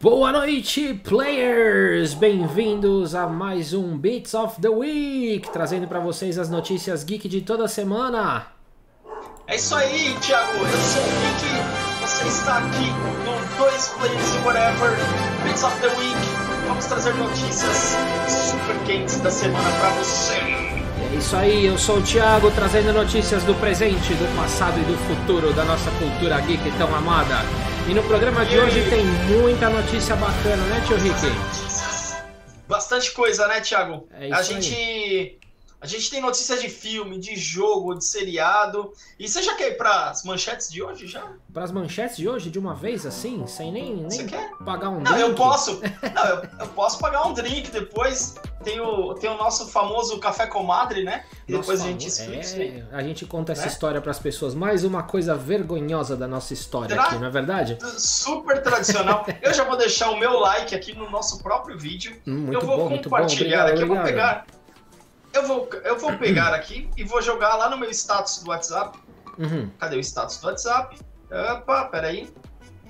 Boa noite, players! Bem-vindos a mais um Beats of the Week, trazendo para vocês as notícias geek de toda semana. É isso aí, Thiago. Eu sou o Geek. Você está aqui no Dois Players e Whatever, Beats of the Week. Vamos trazer notícias super quentes da semana para você. É isso aí, eu sou o Thiago, trazendo notícias do presente, do passado e do futuro da nossa cultura geek tão amada. E no programa de hoje tem muita notícia bacana, né, tio Rick? Bastante coisa, né, Thiago? É isso a aí. A gente tem notícias de filme, de jogo, de seriado. E você já quer ir para as manchetes de hoje já? Para as manchetes de hoje, de uma vez assim, sem nem, Você nem quer? pagar um Não, eu drink? posso. Não, eu, eu posso pagar um drink depois. Tem o, tem o nosso famoso café comadre, né? E depois a gente é, explica isso aí. a gente conta essa Né? história para as pessoas. Mais uma coisa vergonhosa da nossa história Tra- aqui, não é verdade? Super tradicional. Eu já vou deixar o meu like aqui no nosso próprio vídeo. Hum, Muito eu vou bom, muito bom. compartilhar Obrigado, aqui. Eu vou obrigado. pegar. Eu vou, eu vou pegar aqui e vou jogar lá no meu status do WhatsApp. Uhum. Cadê o status do WhatsApp? Opa, peraí.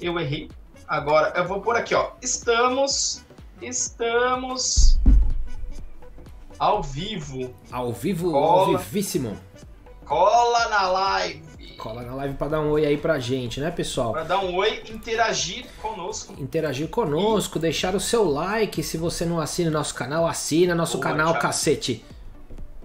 Eu errei. Agora eu vou por aqui, ó. Estamos. Estamos. Ao vivo. Ao vivo, Cola. ao vivíssimo. Cola na live. Cola na live para dar um oi aí pra gente, né, pessoal? Pra dar um oi, interagir conosco. Interagir conosco, deixar o seu like. Se você não assina o nosso canal, assina nosso Boa, canal, Thiago. cacete.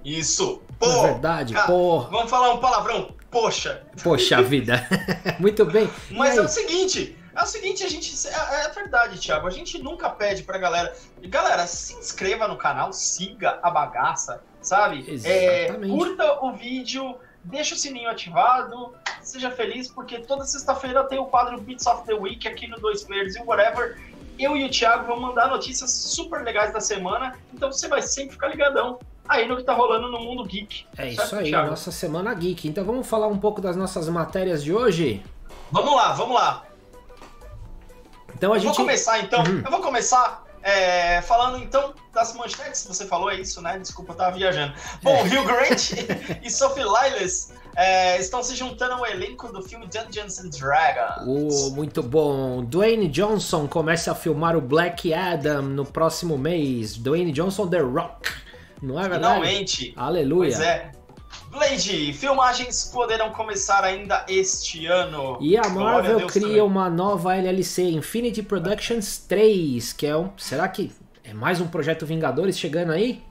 Isso. É Pô, verdade, ah, pô. vamos falar um palavrão. Poxa. Poxa vida. Muito bem. Mas é o seguinte, é o seguinte, a gente. É, é verdade, Thiago. A gente nunca pede pra galera. Galera, se inscreva no canal, siga a bagaça, sabe? É, Exatamente. curta o vídeo, deixa o sininho ativado, seja feliz, porque toda sexta-feira tem o quadro Beats of the Week aqui no Dois Players e Whatever. Eu e o Thiago vamos mandar notícias super legais da semana, então você vai sempre ficar ligadão aí no que tá rolando no mundo geek. É Certo, isso aí, Thiago? nossa semana geek. Então vamos falar um pouco das nossas matérias de hoje? Vamos lá, vamos lá. Então a Eu gente. Vou começar então. Uhum. Eu vou começar é, falando então das manchetes você falou, é isso, né? Desculpa, eu tava viajando. Bom, É. Hugh Grant e Sophie Lillis é, estão se juntando ao elenco do filme Dungeons and Dragons. Oh, muito bom. Dwayne Johnson começa a filmar o Black Adam no próximo mês. Dwayne Johnson The Rock. Não é verdade? Finalmente. Aleluia. Pois é. Blade, filmagens poderão começar ainda este ano. E a Marvel Deus cria uma nova LLC, Infinity Productions 3, que é um. Será que é mais um projeto Vingadores chegando aí?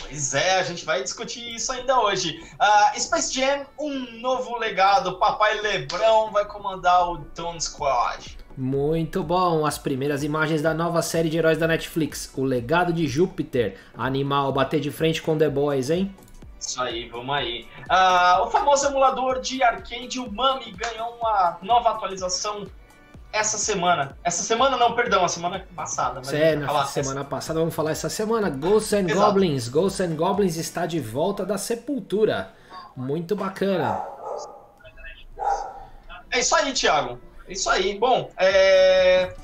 Pois é, a gente vai discutir isso ainda hoje. Ah, Space Jam, um novo legado. Papai Lebrão vai comandar o Dawn Squad. Muito bom! As primeiras imagens da nova série de heróis da Netflix, O Legado de Júpiter. Animal, bater de frente com The Boys, hein? Isso aí, vamos aí. Ah, o famoso emulador de arcade, o Mami, ganhou uma nova atualização essa semana. Essa semana não, perdão, a semana passada. Mas É, na falar semana passada, vamos falar essa semana. Ghosts and Exato. Goblins. Ghosts and Goblins está de volta da sepultura. Muito bacana. É isso aí, Thiago. Isso aí. Bom, é...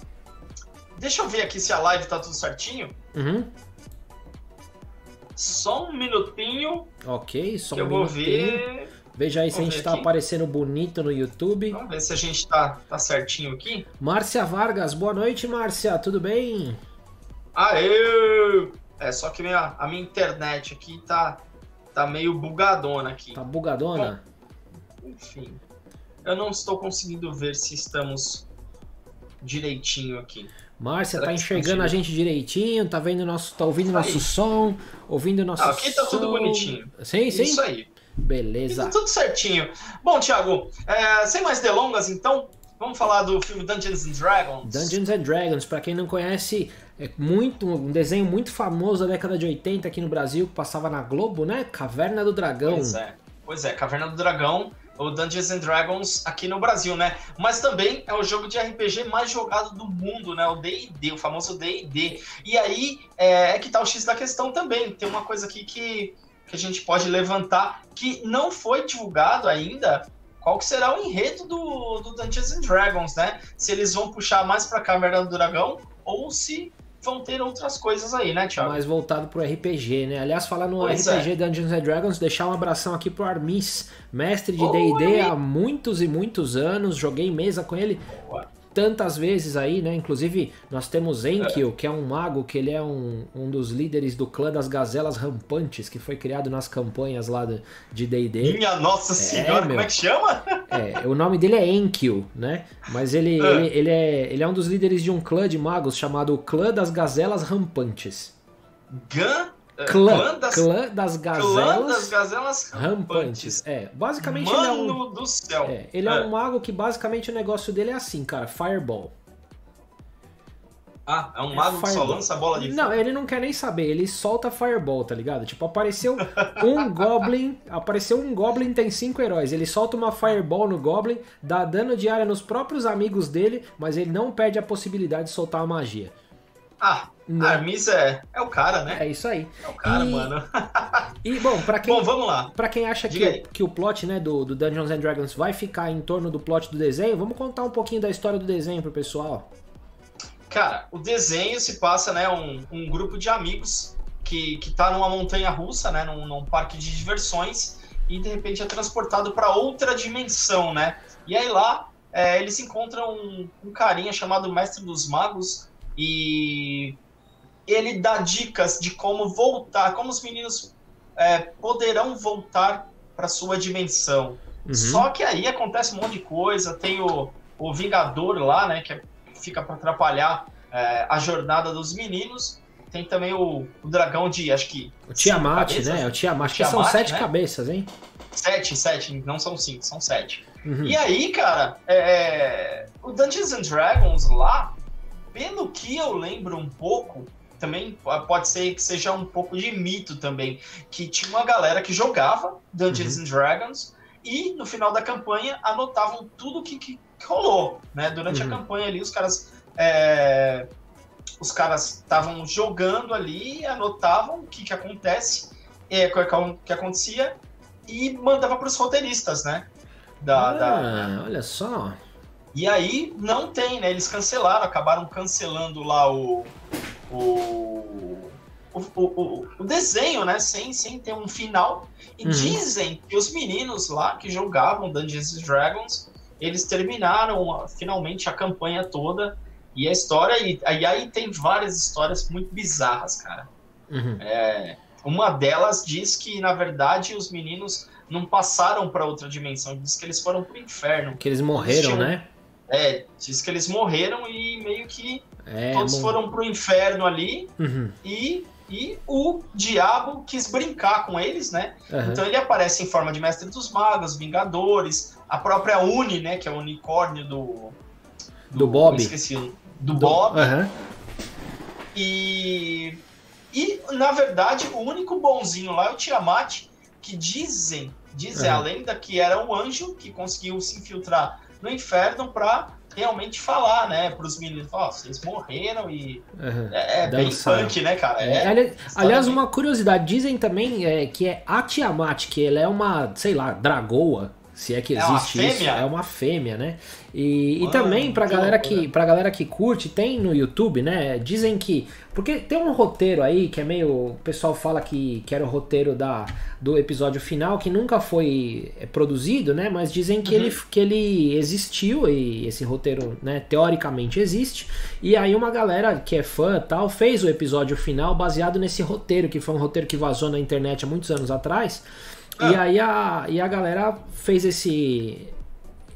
deixa eu ver aqui se a live tá tudo certinho. Uhum. Só um minutinho Ok, só um eu vou minutinho. ver. Veja aí se a gente tá aqui. aparecendo bonito no YouTube. Vamos ver se a gente tá, tá certinho aqui. Márcia Vargas, boa noite, Márcia, tudo bem? Aê! É, só que minha, a minha internet aqui tá, tá meio bugadona aqui. Tá bugadona? Enfim, eu não estou conseguindo ver se estamos direitinho aqui. Márcia, Será tá enxergando a gente direitinho? Tá vendo nosso, tá ouvindo Isso aí. nosso som? Ouvindo nosso Ah, aqui tá tudo som? bonitinho. Sim, sim. Isso aí. Beleza. tá tudo certinho. Bom, Thiago, é, sem mais delongas, então, vamos falar do filme Dungeons and Dragons. Dungeons and Dragons, pra quem não conhece, é muito um desenho muito famoso da década de 80 aqui no Brasil, que passava na Globo, né? Caverna do Dragão. Pois é. Pois é, Caverna do Dragão, ou Dungeons and Dragons aqui no Brasil, né? Mas também é o jogo de RPG mais jogado do mundo, né? O D&D, o famoso D&D. E aí é, é que tá o X da questão também. Tem uma coisa aqui que, que a gente pode levantar que não foi divulgado ainda. Qual que será o enredo do, do Dungeons and Dragons, né? Se eles vão puxar mais pra Caverna do Dragão ou se vão ter outras coisas aí, né, Thiago? mais voltado pro RPG, né? Aliás, falar no Pois RPG Dungeons and Dragons, deixar um abração aqui pro Armis, mestre de D&D há muitos e muitos anos, joguei mesa com ele. Tantas vezes aí, né? Inclusive, nós temos Enkyo, que é um mago, que ele é um, um dos líderes do clã das gazelas rampantes, que foi criado nas campanhas lá de D&D. Minha nossa senhora, é, como é que chama? É, o nome dele é Enkyo, né? Mas ele, é. ele, ele, é, ele é um dos líderes de um clã de magos chamado Clã das Gazelas Rampantes. Gan? Clã, clã, das, clã das gazelas, clã das gazelas rampantes. rampantes. É, basicamente Mano ele é um, do céu. É, ele é. é. um mago que basicamente o negócio dele é assim, cara, fireball. Ah, é um mago que só lança bola de Não, ele não quer nem saber, ele solta fireball, tá ligado? Tipo, apareceu um goblin, apareceu um goblin tem cinco heróis, ele solta uma fireball no goblin, dá dano de área nos próprios amigos dele, mas ele não perde a possibilidade de soltar a magia. Ah, não. Armis é, é o cara, né? É isso aí. É o cara, e, mano. e, bom, pra quem, bom, vamos lá. Pra quem acha que, que o plot né, do, do Dungeons and Dragons vai ficar em torno do plot do desenho, vamos contar um pouquinho da história do desenho pro pessoal. Cara, o desenho se passa, né, um, um grupo de amigos que, que tá numa montanha russa, né, num, num parque de diversões, e de repente é transportado para outra dimensão, né? E aí lá é, eles encontram um, um carinha chamado Mestre dos Magos, e ele dá dicas de como voltar, como os meninos é, poderão voltar para sua dimensão. Uhum. Só que aí acontece um monte de coisa, tem o, o Vingador lá, né, que é, fica para atrapalhar é, a jornada dos meninos. Tem também o, o dragão de, acho que. O Tiamat, né? É o Tiamat, que são sete né? cabeças, hein? Sete, sete, não são cinco, são sete. Uhum. E aí, cara, é, o Dungeons and Dragons lá, pelo que eu lembro um pouco, também pode ser que seja um pouco de mito também, que tinha uma galera que jogava Dungeons uhum. and Dragons e no final da campanha anotavam tudo que, que, que rolou, né? Durante uhum. a campanha ali, os caras é, os caras estavam jogando ali, anotavam o que, que acontece, é, o que acontecia e mandava para os roteiristas, né? Da, ah, da... olha só. E aí não tem, né? Eles cancelaram, acabaram cancelando lá o, o, o, o, o desenho, né? Sem, sem ter um final. E uhum. dizem que os meninos lá que jogavam Dungeons Dragons, eles terminaram finalmente a campanha toda. E a história, e, e aí tem várias histórias muito bizarras, cara. Uhum. É, uma delas diz que, na verdade, os meninos não passaram para outra dimensão, diz que eles foram pro inferno. Que eles morreram, eles tinham, né? É, diz que eles morreram e meio que é, todos bom. foram pro inferno ali uhum. e, e o diabo quis brincar com eles, né? Uhum. Então ele aparece em forma de mestre dos magos, vingadores, a própria Uni, né? Que é o unicórnio do. Do, do Bob. Esqueci. Do, do Bob. Uhum. E. E, na verdade, o único bonzinho lá é o Tiamat, que dizem, dizem a lenda que era um anjo que conseguiu se infiltrar no inferno para realmente falar, né, para os meninos, ó, oh, vocês morreram e uhum. é, é bem punk, né, cara? É, é aliás, aliás uma curiosidade, dizem também é, que é a Tiamat, que ela é uma, sei lá, dragoa, se é que existe é isso, é uma fêmea, né? E, Mano, e também pra galera, que, pra galera que curte, tem no YouTube, né? Dizem que. Porque tem um roteiro aí que é meio. O pessoal fala que, que era o roteiro da, do episódio final, que nunca foi é, produzido, né? Mas dizem que, uhum. ele, que ele existiu e esse roteiro, né, teoricamente existe. E aí uma galera que é fã tal fez o episódio final baseado nesse roteiro, que foi um roteiro que vazou na internet há muitos anos atrás. Ah. E aí a, e a galera fez esse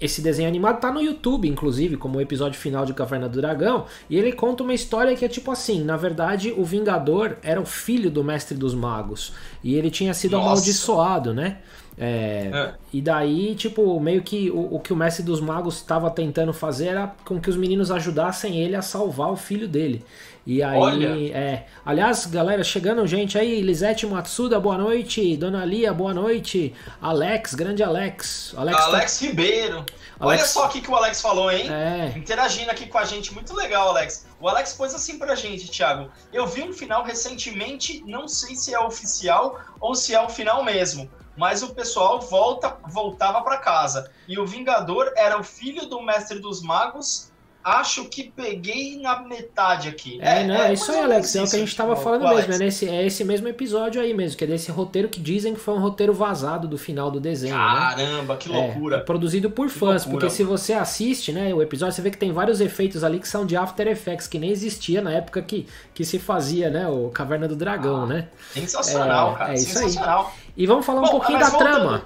esse desenho animado tá no YouTube, inclusive, como o episódio final de Caverna do Dragão, e ele conta uma história que é tipo assim, na verdade, o Vingador era o filho do Mestre dos Magos, e ele tinha sido Nossa. amaldiçoado, né? É, é. E daí, tipo, meio que o, o que o Mestre dos Magos estava tentando fazer era com que os meninos ajudassem ele a salvar o filho dele. E aí, Olha. é. Aliás, galera, chegando gente aí, Lisete Matsuda, boa noite. Dona Lia, boa noite. Alex, grande Alex. Alex, tá- Alex tá... Ribeiro. Alex... Olha só o que o Alex falou, hein? É. Interagindo aqui com a gente, muito legal, Alex. O Alex pôs assim pra gente, Thiago. Eu vi um final recentemente, não sei se é oficial ou se é o final mesmo. Mas o pessoal volta, voltava para casa. E o Vingador era o filho do Mestre dos Magos acho que peguei na metade aqui. É, é não, é isso aí, Alex. É o que a gente estava falando mesmo. É, nesse, é esse mesmo episódio aí mesmo, que é desse roteiro que dizem que foi um roteiro vazado do final do desenho. Né? Caramba, né? que loucura. É, produzido por fãs, porque se você assiste, né, o episódio, você vê que tem vários efeitos ali que são de After Effects, que nem existia na época que, que se fazia, né, o Caverna do Dragão, ah, né? Sensacional, é, cara. É isso sensacional. aí. E vamos falar Bom, um pouquinho da voltando... trama.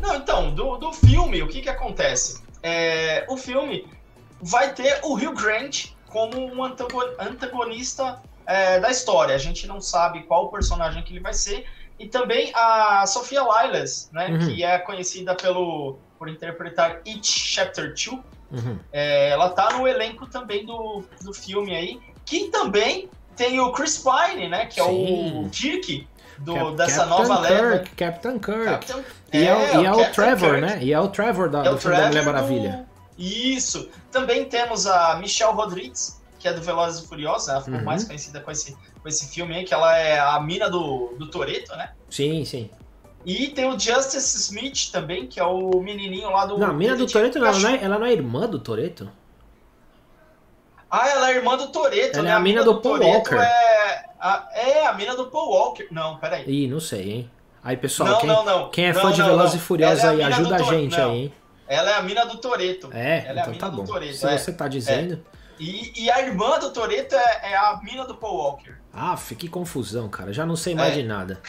Não, então, do, do filme, o que que acontece? É, o filme vai ter o Hugh Grant como um antagonista é, da história. A gente não sabe qual personagem que ele vai ser. E também a Sofia Liles, né, uhum. que é conhecida pelo, por interpretar It Chapter 2. Uhum. É, ela tá no elenco também do, do filme aí. Que também tem o Chris Pine, né, que Sim. é o Kirk do, Cap dessa Captain nova Kirk, leva. Captain Kirk. Captain... E é, é, e é o, o Trevor, Kirk. né? E é o Trevor da, é do filme da Mulher Maravilha. Isso. Também temos a Michelle Rodrigues, que é do Velozes e Furiosos, ela ficou uhum. mais conhecida com esse, com esse filme aí, que ela é a mina do, do Toreto, né? Sim, sim. E tem o Justice Smith também, que é o menininho lá do. Não, a mina do Toreto, ela, não é, ela não é irmã do Toreto? Ah, ela é irmã do Toreto, ela né? é a, mina, do, do Paul Walker. É a, é a mina do Paul Walker. Não, peraí. Ih, não sei, hein? Aí, pessoal, não, quem, não, não. quem é fã de Velozes e Furiosos é aí, ajuda a gente aí, hein? Ela é a mina do Toreto. É, ela então é tá bom. Toretto, Se é. você tá dizendo. É. E, e, a irmã do Toreto é, é, a mina do Paul Walker. Ah, que confusão, cara. Já não sei mais é. de nada.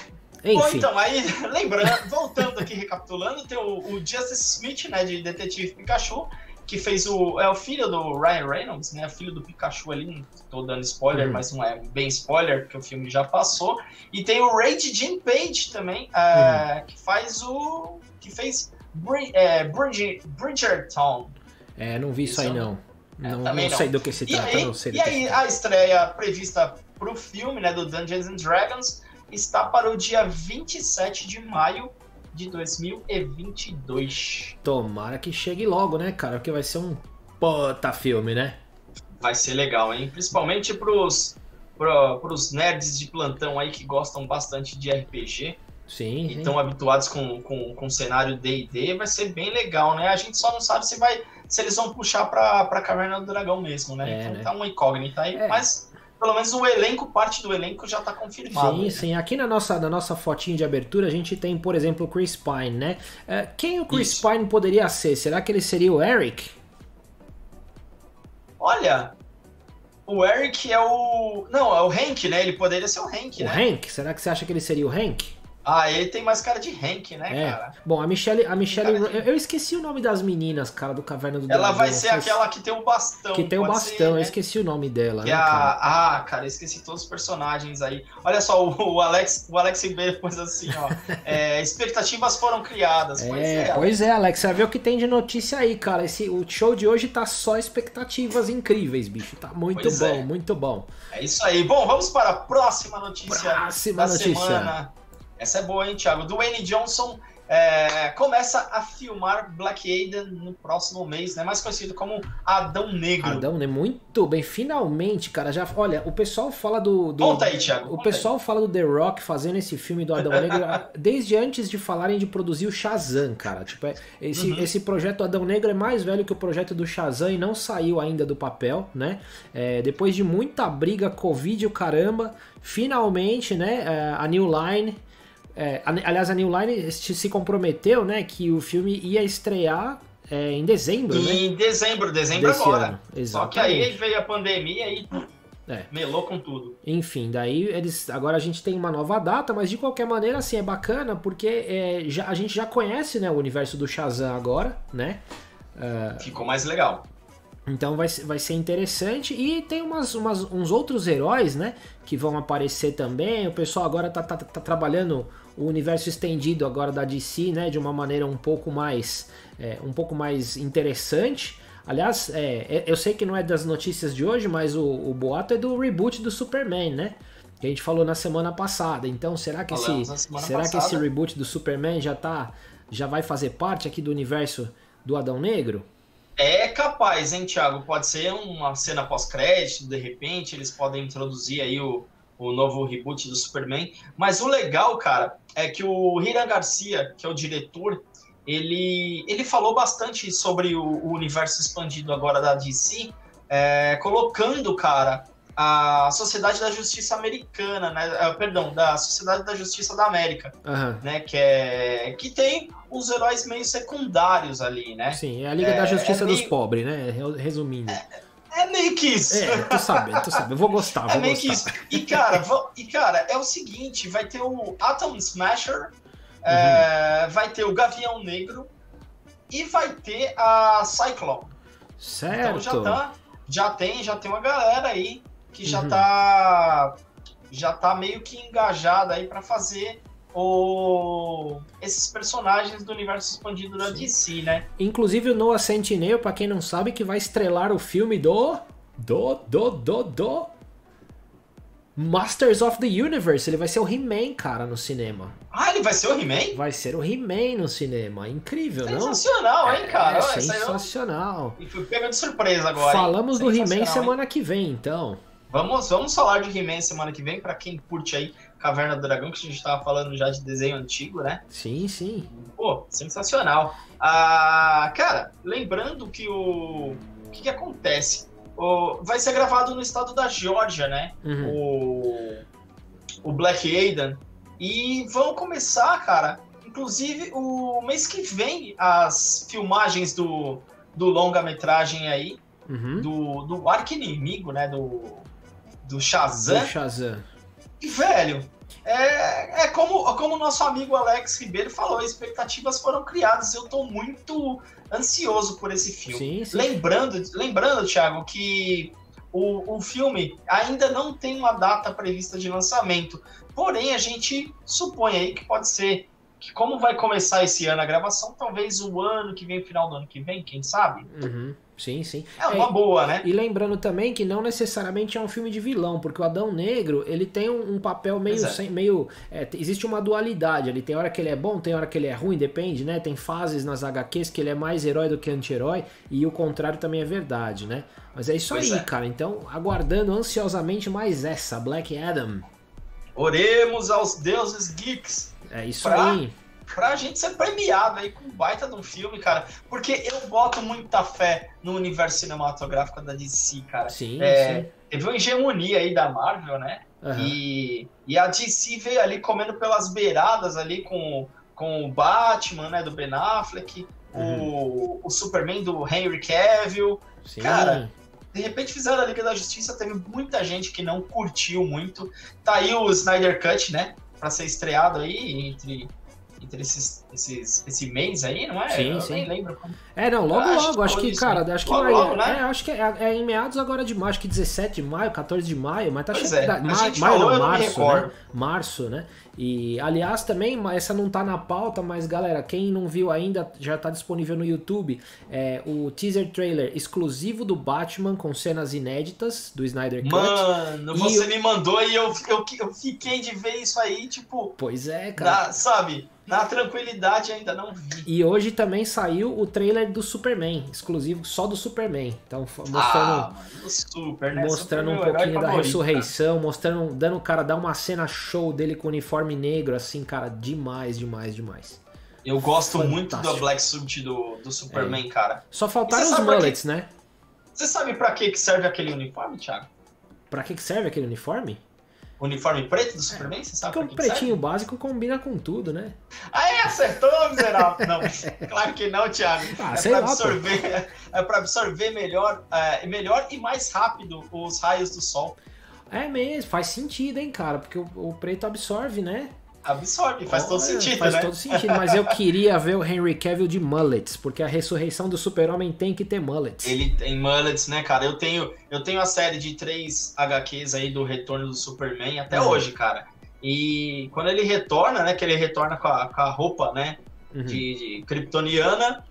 Enfim. Bom, então, aí, lembrando, voltando aqui, recapitulando, tem o, o Justice Smith, né, de Detetive Pikachu, que fez o. É o filho do Ryan Reynolds, né? Filho do Pikachu ali. Não tô dando spoiler, uhum. mas não é bem spoiler, porque o filme já passou. E tem o Rage Jim Page também, uh, uhum. que faz o. que fez é, Bridge, Bridgerton. É, não vi isso, aí não. É, não, não, não, sei do que se trata, aí, não sei E aí, a estreia prevista pro filme, né, do Dungeons and Dragons, está para o dia 27 de maio de 2022. Tomara que chegue logo, né, cara? Porque vai ser um puta filme, né? Vai ser legal, hein? Principalmente pros, pro, pros nerds de plantão aí que gostam bastante de RPG. Sim. E estão habituados com, com, com o cenário DD, vai ser bem legal, né? A gente só não sabe se vai se eles vão puxar pra, pra Caverna do Dragão mesmo, né? É, então né? tá uma incógnita aí, é. mas pelo menos o elenco, parte do elenco já tá confirmado. Sim, né? sim. Aqui na nossa, na nossa fotinha de abertura a gente tem, por exemplo, o Chris Pine, né? É, quem o Chris Isso. Pine poderia ser? Será que ele seria o Eric? Olha, o Eric é o. Não, é o Hank, né? Ele poderia ser o Hank, o né? O Hank? Será que você acha que ele seria o Hank? Ah, ele tem mais cara de Hank, né, é. cara? Bom, a Michelle. A Michelle de... eu, esqueci o nome das meninas, cara, do Caverna do Ela vai ser aquela que tem o bastão. Que tem o bastão, ser, eu né? esqueci o nome dela. Né, a... Ah, cara, eu esqueci todos os personagens aí. Olha só, o, o Alex, o Alex B pôs assim, ó. é, expectativas foram criadas. É, pois é, pois é, Alex. Você vai ver o que tem de notícia aí, cara. Esse, o show de hoje tá só expectativas incríveis, bicho. Tá muito pois bom, é. muito bom. É isso aí. Bom, vamos para a próxima notícia próxima da notícia. semana. Essa é boa, hein, Thiago? Dwayne Johnson é, começa a filmar Black Adam no próximo mês, né? Mais conhecido como Adão Negro. Adão Negro, muito bem. Finalmente, cara, já. Olha, o pessoal fala do. do conta aí, Thiago. O pessoal aí. fala do The Rock fazendo esse filme do Adão Negro desde antes de falarem de produzir o Shazam, cara. Tipo, é, esse, uhum. esse projeto Adão Negro é mais velho que o projeto do Shazam e não saiu ainda do papel, né? É, depois de muita briga, Covid e o caramba, finalmente, né? É, a New Line é, aliás, a New Line se comprometeu, né, que o filme ia estrear é, em dezembro, em né? Em dezembro, dezembro Desse agora. Ano. Só que aí veio a pandemia e é. melou com tudo. Enfim, daí eles agora a gente tem uma nova data, mas de qualquer maneira assim é bacana porque é, já, a gente já conhece né, o universo do Shazam agora, né? Uh, Ficou mais legal. Então vai, vai ser interessante. E tem umas, umas, uns outros heróis, né? Que vão aparecer também. O pessoal agora tá, tá, tá trabalhando o universo estendido agora da DC, né? De uma maneira um pouco mais, é, um pouco mais interessante. Aliás, é, é, eu sei que não é das notícias de hoje, mas o, o boato é do reboot do Superman, né? Que a gente falou na semana passada. Então, será que esse, será que esse reboot do Superman já tá, já vai fazer parte aqui do universo do Adão Negro? É capaz, hein, Thiago? Pode ser uma cena pós-crédito, de repente, eles podem introduzir aí o, o novo reboot do Superman. Mas o legal, cara, é que o Hiran Garcia, que é o diretor, ele, ele falou bastante sobre o, o universo expandido agora da DC, é, colocando, cara, a Sociedade da Justiça Americana, né? Uh, perdão, da Sociedade da Justiça da América, Aham. né? Que é que tem os heróis meio secundários ali, né? Sim, é a Liga É, da Justiça é dos meio- Pobres, né? Resumindo. É meio que isso. É, tu sabe, tu sabe. Eu vou gostar, É vou meio que isso. gostar. E cara, e cara, é o seguinte, vai ter o Atom Smasher, é, vai ter o Gavião Negro e vai ter a Cyclone. Então já Certo. tá, já tem, já tem uma galera aí que já Uhum. tá já tá meio que engajada aí pra fazer o esses personagens do universo expandido da Sim. DC, né? Inclusive o Noah Centineo, pra quem não sabe, que vai estrelar o filme do. Do, do, do, do. Masters of the Universe. Ele vai ser o He-Man, cara, no cinema. Ah, ele vai ser o He-Man? Vai ser o He-Man no cinema. Incrível, não? Sensacional, hein, cara? É, Olha, aí eu- sensacional. E fui pego de surpresa agora. Falamos do He-Man Sensacional, hein? semana que vem, então. Vamos, vamos falar de He-Man semana que vem, pra quem curte aí Caverna do Dragão, que a gente tava falando já de desenho antigo, né? Sim, sim. Pô, sensacional. Ah, cara, lembrando que o. O que, que acontece? O... Vai ser gravado no estado da Geórgia, né? Uhum. O. O Black Aidan. E vão começar, cara. Inclusive, o mês que vem, as filmagens do, do longa-metragem aí, Uhum. do, do arqui-inimigo, né? Do, do Shazam. Do Shazam. E, velho, é, é como, como o nosso amigo Alex Ribeiro falou, expectativas foram criadas. Eu tô muito ansioso por esse filme. Sim, sim. Lembrando, lembrando, Thiago, que o, o filme ainda não tem uma data prevista de lançamento. Porém, a gente supõe aí que pode ser que como vai começar esse ano a gravação, talvez o ano que vem, final do ano que vem, quem sabe? Uhum. Sim, sim. É uma boa, né? E lembrando também que não necessariamente é um filme de vilão, porque o Adão Negro ele tem um, um papel meio. É. sem- meio é, existe uma dualidade ali. Tem hora que ele é bom, tem hora que ele é ruim, depende, né? Tem fases nas HQs que ele é mais herói do que anti-herói, e o contrário também é verdade, né? Mas é isso Pois aí, é. cara. Então, aguardando ansiosamente mais essa, Black Adam. Oremos aos deuses geeks. É isso Pra- aí. Pra gente ser premiado aí com um baita de um filme, cara. Porque eu boto muita fé no universo cinematográfico da DC, cara. Sim, É, sim. Teve uma hegemonia aí da Marvel, né? Aham. E, e a DC veio ali comendo pelas beiradas ali com, com o Batman, né? Do Ben Affleck, o, o Superman do Henry Cavill. Sim. cara, De repente fizeram a Liga da Justiça, teve muita gente que não curtiu muito. Tá aí o Snyder Cut, né? Pra ser estreado aí entre, entre esses, esses, esse mês aí, não é? Sim, Eu sim. nem lembro. como- É, não, logo, logo. Acho que, cara, né? acho que Logo, vai. logo, né? É, acho que é, é em meados agora de maio, acho que 17 de maio, 14 de maio, mas tá Pois chegando. é, maio falou, não, março, né? Março, né? E, aliás, também, essa não tá na pauta, mas galera, quem não viu ainda, já tá disponível no YouTube. É, o teaser trailer exclusivo do Batman com cenas inéditas do Snyder Cut. Mano, você eu- me mandou e eu, eu, eu fiquei de ver isso aí, tipo, Pois é, cara. na, sabe? Na tranquilidade ainda não vi. E hoje também saiu o trailer do Superman, exclusivo só do Superman. Então, mostrando. Ah, super, né? mostrando Super um pouquinho da favorito, ressurreição, mostrando, dando o cara dar uma cena show dele com o uniforme negro, assim, cara, demais, demais, demais. cara. Eu gosto muito Fantástico. do Black Suit do, do Superman, cara. Só faltaram os mullets, né? Você sabe pra que serve aquele uniforme, Thiago? Pra que que serve aquele uniforme? O uniforme preto do Superman? Você sabe Porque o que que pretinho serve? básico combina com tudo, né? Aí acertou, miserável. Não, claro que não, Thiago. Ah, é pô. absorver, é pra absorver melhor, é, melhor e mais rápido os raios do sol. É mesmo, faz sentido, hein, cara? Porque o, o preto absorve, né? Absorve, faz todo sentido, Faz né? todo sentido, mas eu queria ver o Henry Cavill de mullets, porque a ressurreição do super-homem tem que ter mullets. Ele tem mullets, né, cara? Eu tenho, eu tenho a série de três HQs aí do Retorno do Superman até Uhum. hoje, cara. E quando ele retorna, né, que ele retorna com a, com a roupa, né, Uhum. de, de kryptoniana,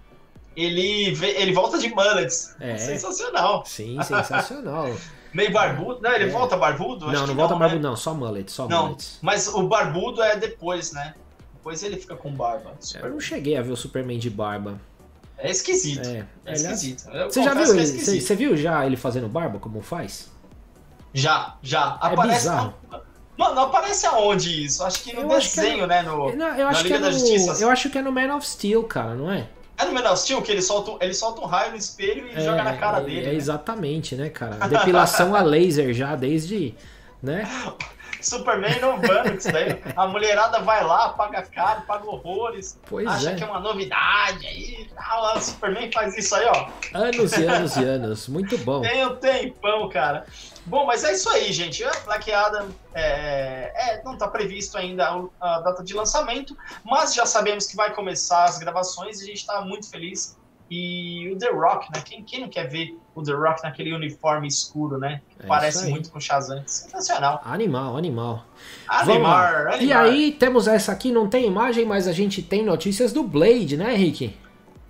ele, vê- ele volta de mullets. É. Sensacional. Sim, sensacional. Meio barbudo. Não, ele É. volta barbudo? Acho não, que não volta né? barbudo, não, só mullet, só Não. mullets. Mas o barbudo é depois, né? Depois ele fica com barba. Eu não cheguei a ver o Superman de barba. É esquisito. É, É, esquisito. Eu Você já viu que é ele? Você, esquisito. você viu já ele fazendo barba, como faz? Já, já. É Aparece. bizarro. Mano, aparece aonde isso? Acho que no Eu acho que é desenho, né? No... Não, eu na acho que Liga é da no, Justiça. eu acho que é no Man of Steel, cara, não é? É no Man of Steel que ele solta, ele solta um raio no espelho e é, joga na cara é, dele. É né? exatamente, né, cara? Depilação a laser já, desde. Né? Superman inovando isso daí. A mulherada vai lá, paga caro, paga horrores, pois acha é. que é uma novidade aí tal. O Superman faz isso aí, ó. Anos e anos e anos. Muito bom. Tem um tempão, cara. Bom, mas é isso aí, gente. Black Adam é, é, não está previsto ainda a, data de lançamento, mas já sabemos que vai começar as gravações e a gente está muito feliz. E o The Rock, né? Quem, quem não quer ver o The Rock naquele uniforme escuro, né? É Parece muito com Shazam. Sensacional. Animal, animal. Animal, animal. E aí, temos essa aqui, não tem imagem, mas a gente tem notícias do Blade, né, Rick?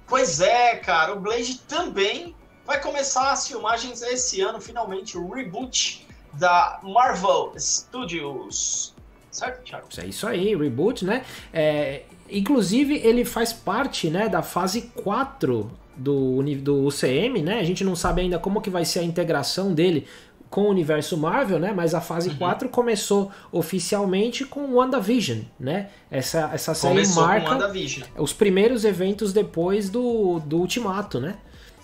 Pois é, cara. O Blade também vai começar as filmagens esse ano, finalmente, o reboot da Marvel Studios. Certo, Thiago? É isso aí, reboot, né? É, inclusive, ele faz parte né, da fase 4 do, do UCM, né? A gente não sabe ainda como que vai ser a integração dele com o universo Marvel, né? Mas a fase uhum. 4 começou oficialmente com WandaVision, né? Essa, essa série começou marca os primeiros eventos depois do, do Ultimato, né?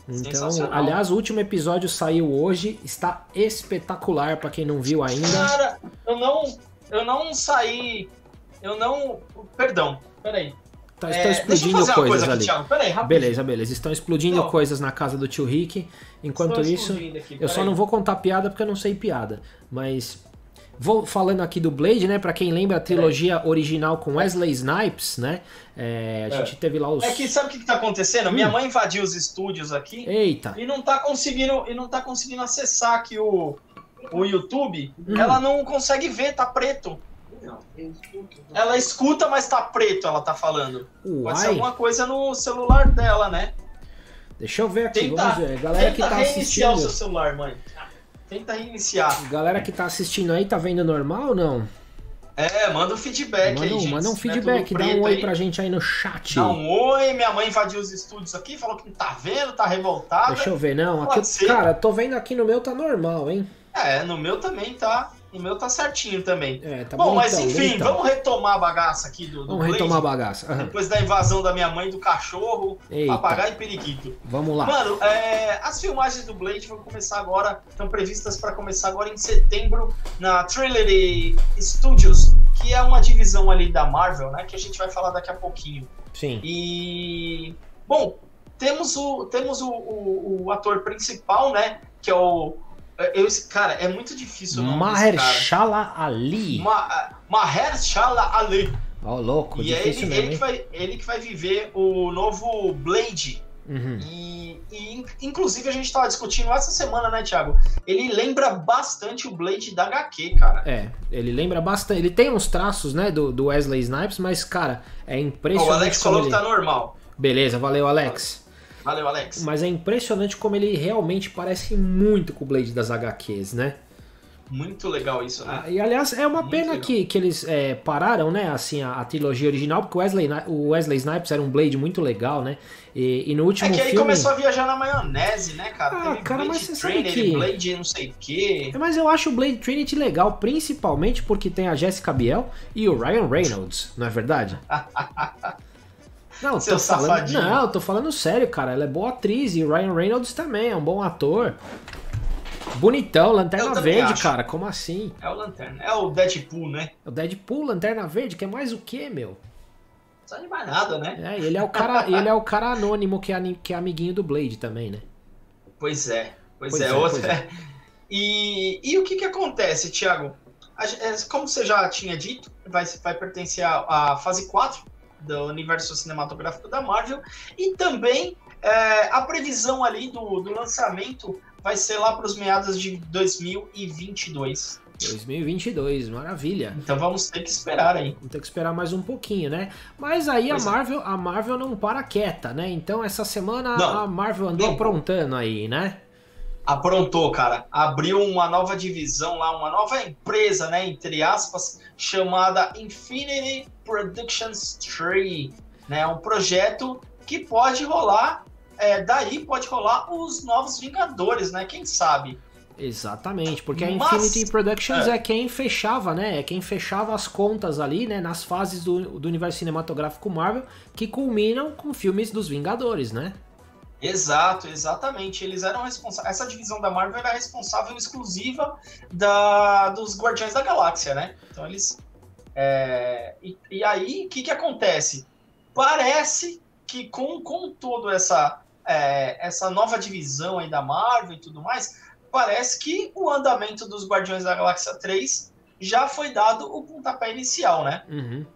Então, aliás, o último episódio saiu hoje, está espetacular para quem não viu ainda. Cara, eu não, eu não saí, eu não, perdão, peraí. Tá, estão é, explodindo coisas aqui, ali. Thiago. Peraí, beleza, beleza. Estão explodindo coisas na casa do tio Rick. Enquanto isso, aqui, eu só não vou contar piada porque eu não sei piada. Mas Vou falando aqui do Blade, né? Pra quem lembra a trilogia é. original com Wesley Snipes, né? É, a é. gente teve lá os. É que sabe o que, que tá acontecendo? Hum. Minha mãe invadiu os estúdios aqui. Eita. E não tá conseguindo, e não tá conseguindo acessar aqui o, o YouTube. Hum. Ela não consegue ver, tá preto. Ela escuta, mas tá preto, ela tá falando. Uai. Pode ser alguma coisa no celular dela, né? Deixa eu ver aqui, tenta, vamos ver. Galera que tá assistindo. o seu celular, mãe. Tenta reiniciar. Galera que tá assistindo aí, tá vendo normal ou não? É, manda um feedback manda, aí, gente. Manda um feedback, dá um oi aí. pra gente aí no chat. Dá um oi, minha mãe invadiu os estúdios aqui, falou que não tá vendo, tá revoltada. Deixa eu ver, não. Aqui, cara, tô vendo aqui no meu tá normal, hein? É, no meu também tá. O meu tá certinho também. É, tá bom, mas então, enfim, então. vamos retomar a bagaça aqui do, do Vamos Blade, retomar a bagaça. Uhum. Depois da invasão da minha mãe, do cachorro, Eita. papagaio e periquito. Vamos lá. Mano, é, as filmagens do Blade vão começar agora, estão previstas para começar agora em setembro na Trilogy Studios, que é uma divisão ali da Marvel, né? Que a gente vai falar daqui a pouquinho. Sim. E. Bom, temos o, temos o, o, o ator principal, né? Que é o eu, cara, é muito difícil Mahershala Ali. Ma, Mahershala Ali. Ó, oh, louco, e é ele, ele, que vai, ele que vai viver o novo Blade. Uhum. E, e, inclusive, a gente tava discutindo essa semana, né, Thiago? Ele lembra bastante o Blade da HQ, cara. É, ele lembra bastante. Ele tem uns traços, né, do, do Wesley Snipes, mas, cara, é impressionante. Oh, o Alex falou ele... que tá normal. Beleza, valeu, Alex. Valeu, Alex. Mas é impressionante como ele realmente parece muito com o Blade das HQs, né? Muito legal isso, né? E aliás, é uma Muito pena que, que eles é, pararam, né, assim, a, a, trilogia original, porque o Wesley, o Wesley Snipes era um Blade muito legal, né? E, e no último filme... É que ele começou a viajar na maionese, né, cara? Ah, Teve cara, Blade mas você Trainer, sabe que... Blade não sei o quê. É, mas eu acho o Blade Trinity legal, principalmente porque tem a Jessica Biel e o Ryan Reynolds, não é verdade? Não, Seu tô falando, não, tô falando sério, cara. Ela é boa atriz e o Ryan Reynolds também é um bom ator. Bonitão, Lanterna Verde, acho. cara. Como assim? É o Lanterna. É o Deadpool, né? É o Deadpool, Lanterna Verde, que é mais o que, meu? Não de mais nada, né? É, ele é o cara, ele é o cara anônimo que é, que é amiguinho do Blade também, né? Pois é. Pois, pois é, é, outra. É. E, e o que que acontece, Thiago? É, como você já tinha dito, vai, vai pertencer à fase 4 do universo cinematográfico da Marvel. E também é, a previsão ali do, do lançamento vai ser lá para os meados de 2022. 2022, maravilha. Então vamos ter que esperar aí. Vamos ter que esperar mais um pouquinho, né? Mas aí a é. Marvel, é. a Marvel não para quieta, né? Então essa semana não, a Marvel andou não. aprontando aí, né? Aprontou, cara. Abriu uma nova divisão lá, uma nova empresa, né, entre aspas, chamada Infinity Productions 3, né? Um projeto que pode rolar, é, daí pode rolar os novos Vingadores, né? Quem sabe? Exatamente, porque a Mas- Infinity Productions é. é. quem fechava, né? É quem fechava as contas ali, né? Nas fases do, do universo cinematográfico Marvel, que culminam com filmes dos Vingadores, né? Exato, exatamente. Eles eram responsáveis. Essa divisão da Marvel era responsável exclusiva da, dos Guardiões da Galáxia, né? Então eles. é, E, e aí, o que, que acontece? Parece que com, com toda essa, é, essa nova divisão aí da Marvel e tudo mais, parece que o andamento dos Guardiões da Galáxia 3 já foi dado o pontapé inicial, né? Uhum.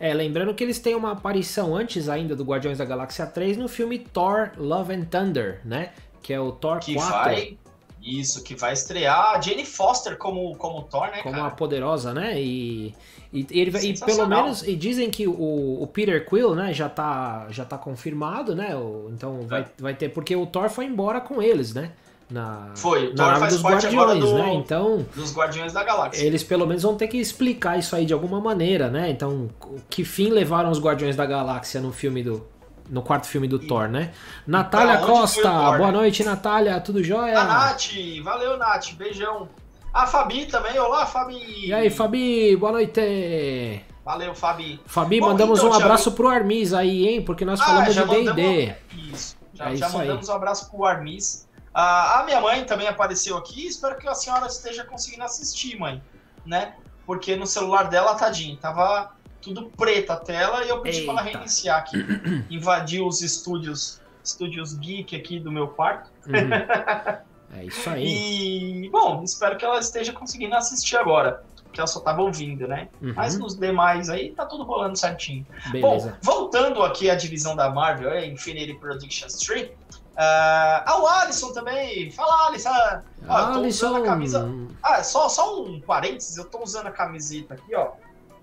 É, lembrando que eles têm uma aparição antes ainda do Guardiões da Galáxia 3 no filme Thor Love and Thunder, né? Que é o Thor Que 4. vai. Isso, que vai estrear a Jane Foster como, como Thor, né, como cara? a poderosa, né? E, e, ele, vai- e pelo menos e dizem que o, o Peter Quill, né, já tá, já tá confirmado, né? o- então vai, É. vai ter. Porque o Thor foi embora com eles, né? Na, Foi, o na Thor nave faz dos parte Guardiões, do- né? Então Dos Guardiões da Galáxia. eles pelo menos vão ter que explicar isso aí de alguma maneira, né? Então, que fim levaram os Guardiões da Galáxia no filme do. No quarto filme do Thor, né? Natália Costa, Thor, boa né? noite, Natália, tudo jóia? A Nath, valeu, Nath, beijão. A Fabi também, olá, Fabi. E aí, Fabi, boa noite! Valeu, Fabi. Fabi, Bom, mandamos então, um abraço pro Armis aí, hein? Porque nós Ah, falamos já de D&D. mandamos- Isso, já, É já isso aí. mandamos um abraço pro Armis. Ah, a minha mãe também apareceu aqui, espero que a senhora esteja conseguindo assistir, mãe, né? Porque no celular dela, tadinho, tava tudo preto a tela e eu pedi pra ela Eita. reiniciar aqui. Invadiu os estúdios, estúdios geek aqui do meu quarto. Uhum. É isso aí. E, bom, espero que ela esteja conseguindo assistir agora, porque ela só tava ouvindo, né? Uhum. Mas nos demais aí tá tudo rolando certinho. Beleza. Bom, voltando aqui à divisão da Marvel, é, Infinity Productions 3. Ah, ah, o Alisson também. Fala, Alisson. Ah, eu tô usando a camisa. Ah, só, só um parênteses, eu tô usando a camiseta aqui, ó.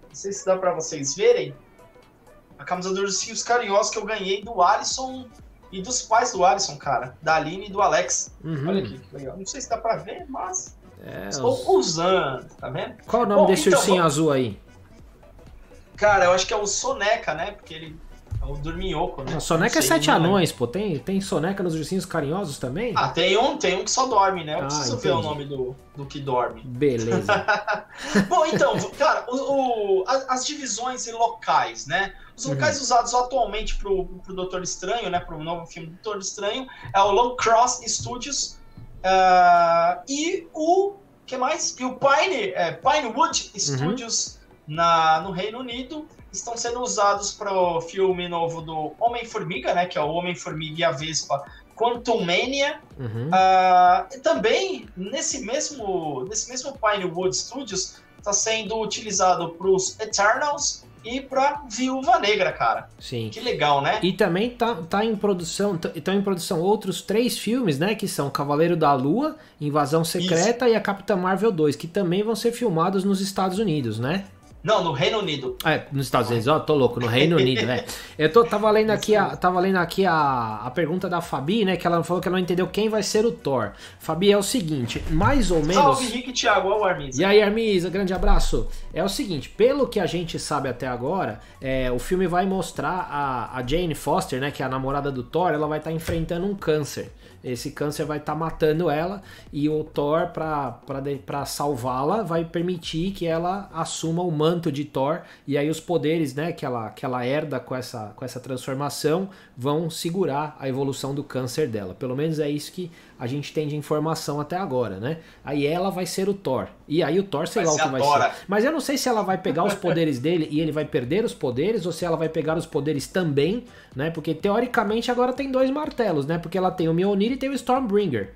Não sei se dá pra vocês verem. A camisa dos Rios Carinhosos que eu ganhei do Alisson e dos pais do Alisson, cara. Da Aline e do Alex. Uhum. Olha aqui que legal. Não sei se dá pra ver, mas É, estou os- usando, tá vendo? Qual o nome Bom, desse então, ursinho vamos- azul aí? Cara, eu acho que é o Soneca, né? Porque ele é o dorminhoco, né? A soneca é sete anões, pô. Tem, tem soneca nos ursinhos carinhosos também? Ah, tem um, tem um que só dorme, né? Eu Ah, preciso ver o entendi. nome do, do que dorme. Beleza. Bom, então, cara, o, o- as, divisões e locais, né? Os Uhum. locais usados atualmente pro, pro Doutor Estranho, né? Pro novo filme do Doutor Estranho, é o Long Cross Studios ah, e o. que mais? E o Pine, é, Pinewood Studios na, no Reino Unido estão sendo usados para o filme novo do Homem-Formiga, né? Que é o Homem-Formiga e a Vespa Quantum Mania. Uhum. Ah, e também, nesse mesmo, nesse mesmo Pinewood Studios, está sendo utilizado para os Eternals e para Viúva Negra, cara. Sim. Que legal, né? E também tá, tá em produção, estão em produção outros três filmes, né? Que são Cavaleiro da Lua, Invasão Secreta e a Capitã Marvel 2, que também vão ser filmados nos Estados Unidos, né? Não, no Reino Unido. É, nos Estados Unidos, ó, tô louco, no Reino Unido, né? Eu tô, tava lendo aqui, a, tava lendo aqui a, a pergunta da Fabi, né? Que ela falou que ela não entendeu quem vai ser o Thor. Fabi, é o seguinte, mais ou menos. Salve, Henrique e Thiago, ó o Armiza. E aí, Armisa, grande abraço. É o seguinte, pelo que a gente sabe até agora, é, o filme vai mostrar a, a Jane Foster, né, que é a namorada do Thor, ela vai estar enfrentando um câncer. Esse câncer vai estar matando ela e o Thor, para salvá-la, vai permitir que ela assuma o manto de Thor e aí os poderes né, que, ela, que ela herda com essa, com essa transformação vão segurar a evolução do câncer dela. Pelo menos é isso que a gente tem de informação até agora, né? Aí ela vai ser o Thor. E aí o Thor, sei Vai lá o que vai Dora. ser. Mas eu não sei se ela vai pegar os poderes dele e ele vai perder os poderes, ou se ela vai pegar os poderes também, né? Porque teoricamente agora tem dois martelos, né? Porque ela tem o Mjolnir e tem o Stormbringer.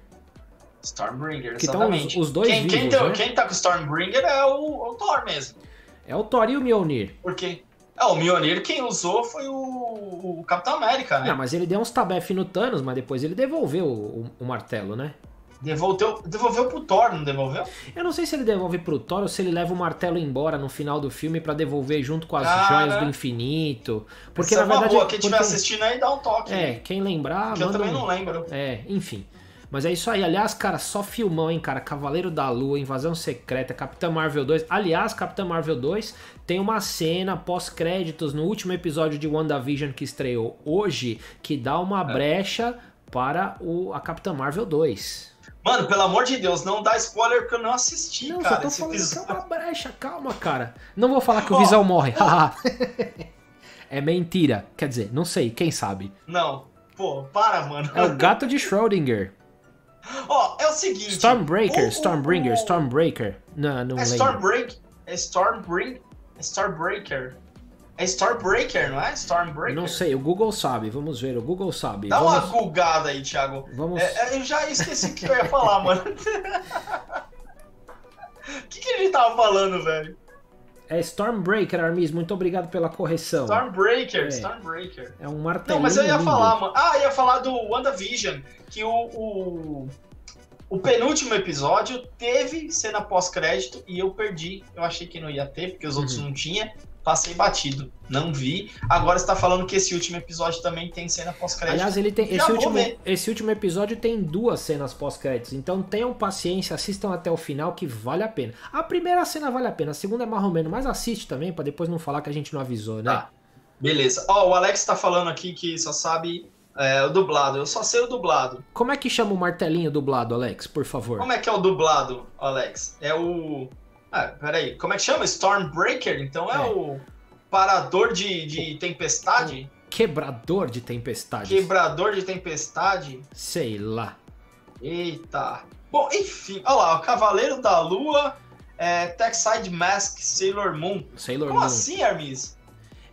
Stormbringer, Que exatamente. os- os dois quem, quem, vivos, tá, né? quem tá com o Stormbringer é o, o Thor mesmo. É o Thor e o Mjolnir. Porque. É, o Mjolnir quem usou foi o, o Capitão América, né? Não, mas ele deu uns tabef no Thanos, mas depois ele devolveu o, o- o martelo, né? Devolveu, devolveu pro Thor, não devolveu? Eu não sei se ele devolve pro Thor ou se ele leva o martelo embora no final do filme pra devolver junto com as Cara, joias do infinito. Porque na é verdade. boa. Quem estiver porque- assistindo aí, dá um toque. É, quem lembrar. que eu também um- não lembro. É, enfim. Mas é isso aí. Aliás, cara, só filmão, hein, cara. Cavaleiro da Lua, Invasão Secreta, Capitã Marvel 2. Aliás, Capitã Marvel 2 tem uma cena pós-créditos no último episódio de WandaVision que estreou hoje que dá uma É. brecha para o, a Capitã Marvel 2. Mano, pelo amor de Deus, não dá spoiler porque eu não assisti, Não, cara. só tô esse falando é episódio. uma brecha, calma, cara. Não vou falar que o Visão morre. é mentira. Quer dizer, não sei, quem sabe. Não. Pô, para, mano. É o gato de Schrödinger. Ó, é o seguinte. Stormbreaker, o- o- Stormbringer, Stormbreaker. Não, não É lembro. Stormbreak. É Stormbreak. É Starbreaker. É Starbreaker, não é? Stormbreaker? Não sei, o Google sabe. Vamos ver, o Google sabe. Dá uma Vamos, gulgada aí, Thiago. vamos... É, é, eu já esqueci o que eu ia falar, mano. O que, que a gente tava falando, velho? É Stormbreaker, Armis. Muito obrigado pela correção. Stormbreaker, É. Stormbreaker. É um martelinho Não, mas eu ia lindo. falar, mano. Ah, eu ia falar do WandaVision, que o, o, o penúltimo episódio teve cena pós-crédito e eu perdi. Eu achei que não ia ter, porque os outros Uhum. não tinha. Passei batido, não vi. Agora você tá falando que esse último episódio também tem cena pós-crédito. Aliás, ele tem esse último, esse último episódio tem duas cenas pós-créditos, então tenham paciência, assistam até o final que vale a pena. A primeira cena vale a pena, a segunda é mais ou menos, mas assiste também pra depois não falar que a gente não avisou, né? Tá. Beleza. Ó, o Alex tá falando aqui que só sabe é, o dublado. Eu só sei o dublado. Como é que chama o martelinho dublado, Alex, por favor? Como é que é o dublado, Alex? É o. Ah, peraí. Como é que chama? Stormbreaker? Então é, É. o parador de, de tempestade? Quebrador de tempestades. Quebrador de tempestade? Sei lá. Eita. Bom, enfim. Olha lá, o Cavaleiro da Lua, é, Techside Mask, Sailor Moon. Sailor Como Moon. assim, Hermes?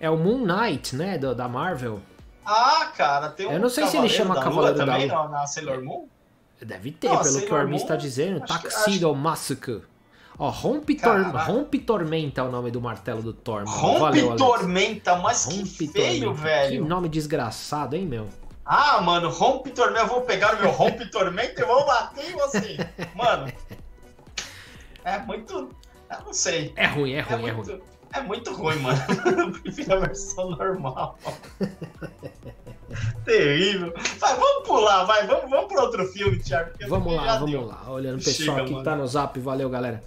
É o Moon Knight, né, da Marvel. Ah, cara, tem um Eu não sei se ele chama da Cavaleiro Lua da também Lua. na, na Sailor Moon? Deve ter, Não, pelo que o Sailor Armin está dizendo. acho que- Tuxedo Massacre. Ó, Rompe, Tor. Rompe Tormenta é o nome do martelo do Thor. mano. Rompe Valeu. Tormenta, mas que Rompe feio, Tormenta. velho. Que nome desgraçado, hein, meu? Ah, mano, rompe tormenta. Eu vou pegar o meu rompe tormenta e vou bater em você. Mano. É muito. Eu não sei. É ruim, é É ruim, é, muito, ruim. É muito ruim, mano. Eu prefiro a versão normal. Terrível. Vai, vamos pular, vai. Vamos, vamos pro outro filme, Thiago. Vamos lá, vamos deu. lá. Olhando o pessoal Chega, que mano. tá no zap, valeu, galera.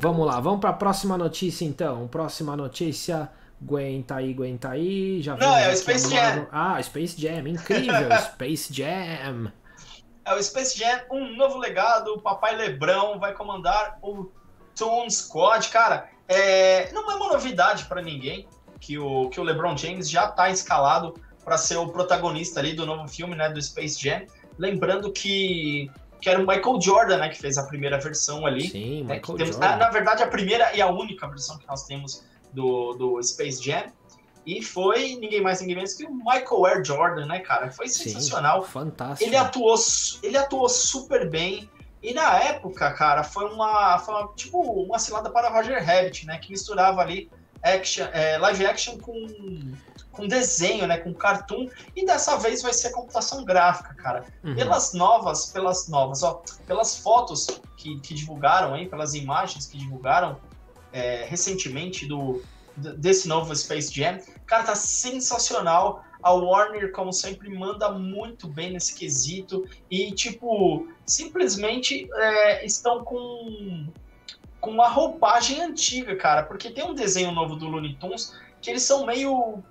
Vamos lá, vamos pra próxima notícia então. Próxima notícia. Aguenta aí, aguenta aí. Já Não, é o a Space Marvel- Ah, Space Jam, incrível. Space Jam. É o Space Jam, um novo legado. O Papai Lebrão vai comandar o Toon Squad. Cara, é, não é uma novidade pra ninguém que o, que o LeBron James já tá escalado para ser o protagonista ali do novo filme, né, do Space Jam. Lembrando que, que era o Michael Jordan, né, que fez a primeira versão ali. Sim, né, Michael temos- Jordan. ah, na verdade, a primeira e a única versão que nós temos do, do Space Jam. E foi ninguém mais, ninguém menos que o Michael Air Jordan, né, cara? Foi Sim, sensacional. fantástico. Ele atuou, ele atuou super bem. E na época, cara, foi uma, foi uma- tipo uma cilada para Roger Rabbit, né? Que misturava ali action, é, live action com, com desenho, né? Com cartoon. E dessa vez vai ser computação gráfica, cara. Uhum. Pelas novas, pelas novas, ó, pelas fotos que, que divulgaram aí, pelas imagens que divulgaram é, recentemente do desse novo Space Jam, cara, tá sensacional. A Warner, como sempre, manda muito bem nesse quesito e tipo simplesmente é, estão com com uma roupagem antiga, cara, porque tem um desenho novo do Looney Tunes que eles são meio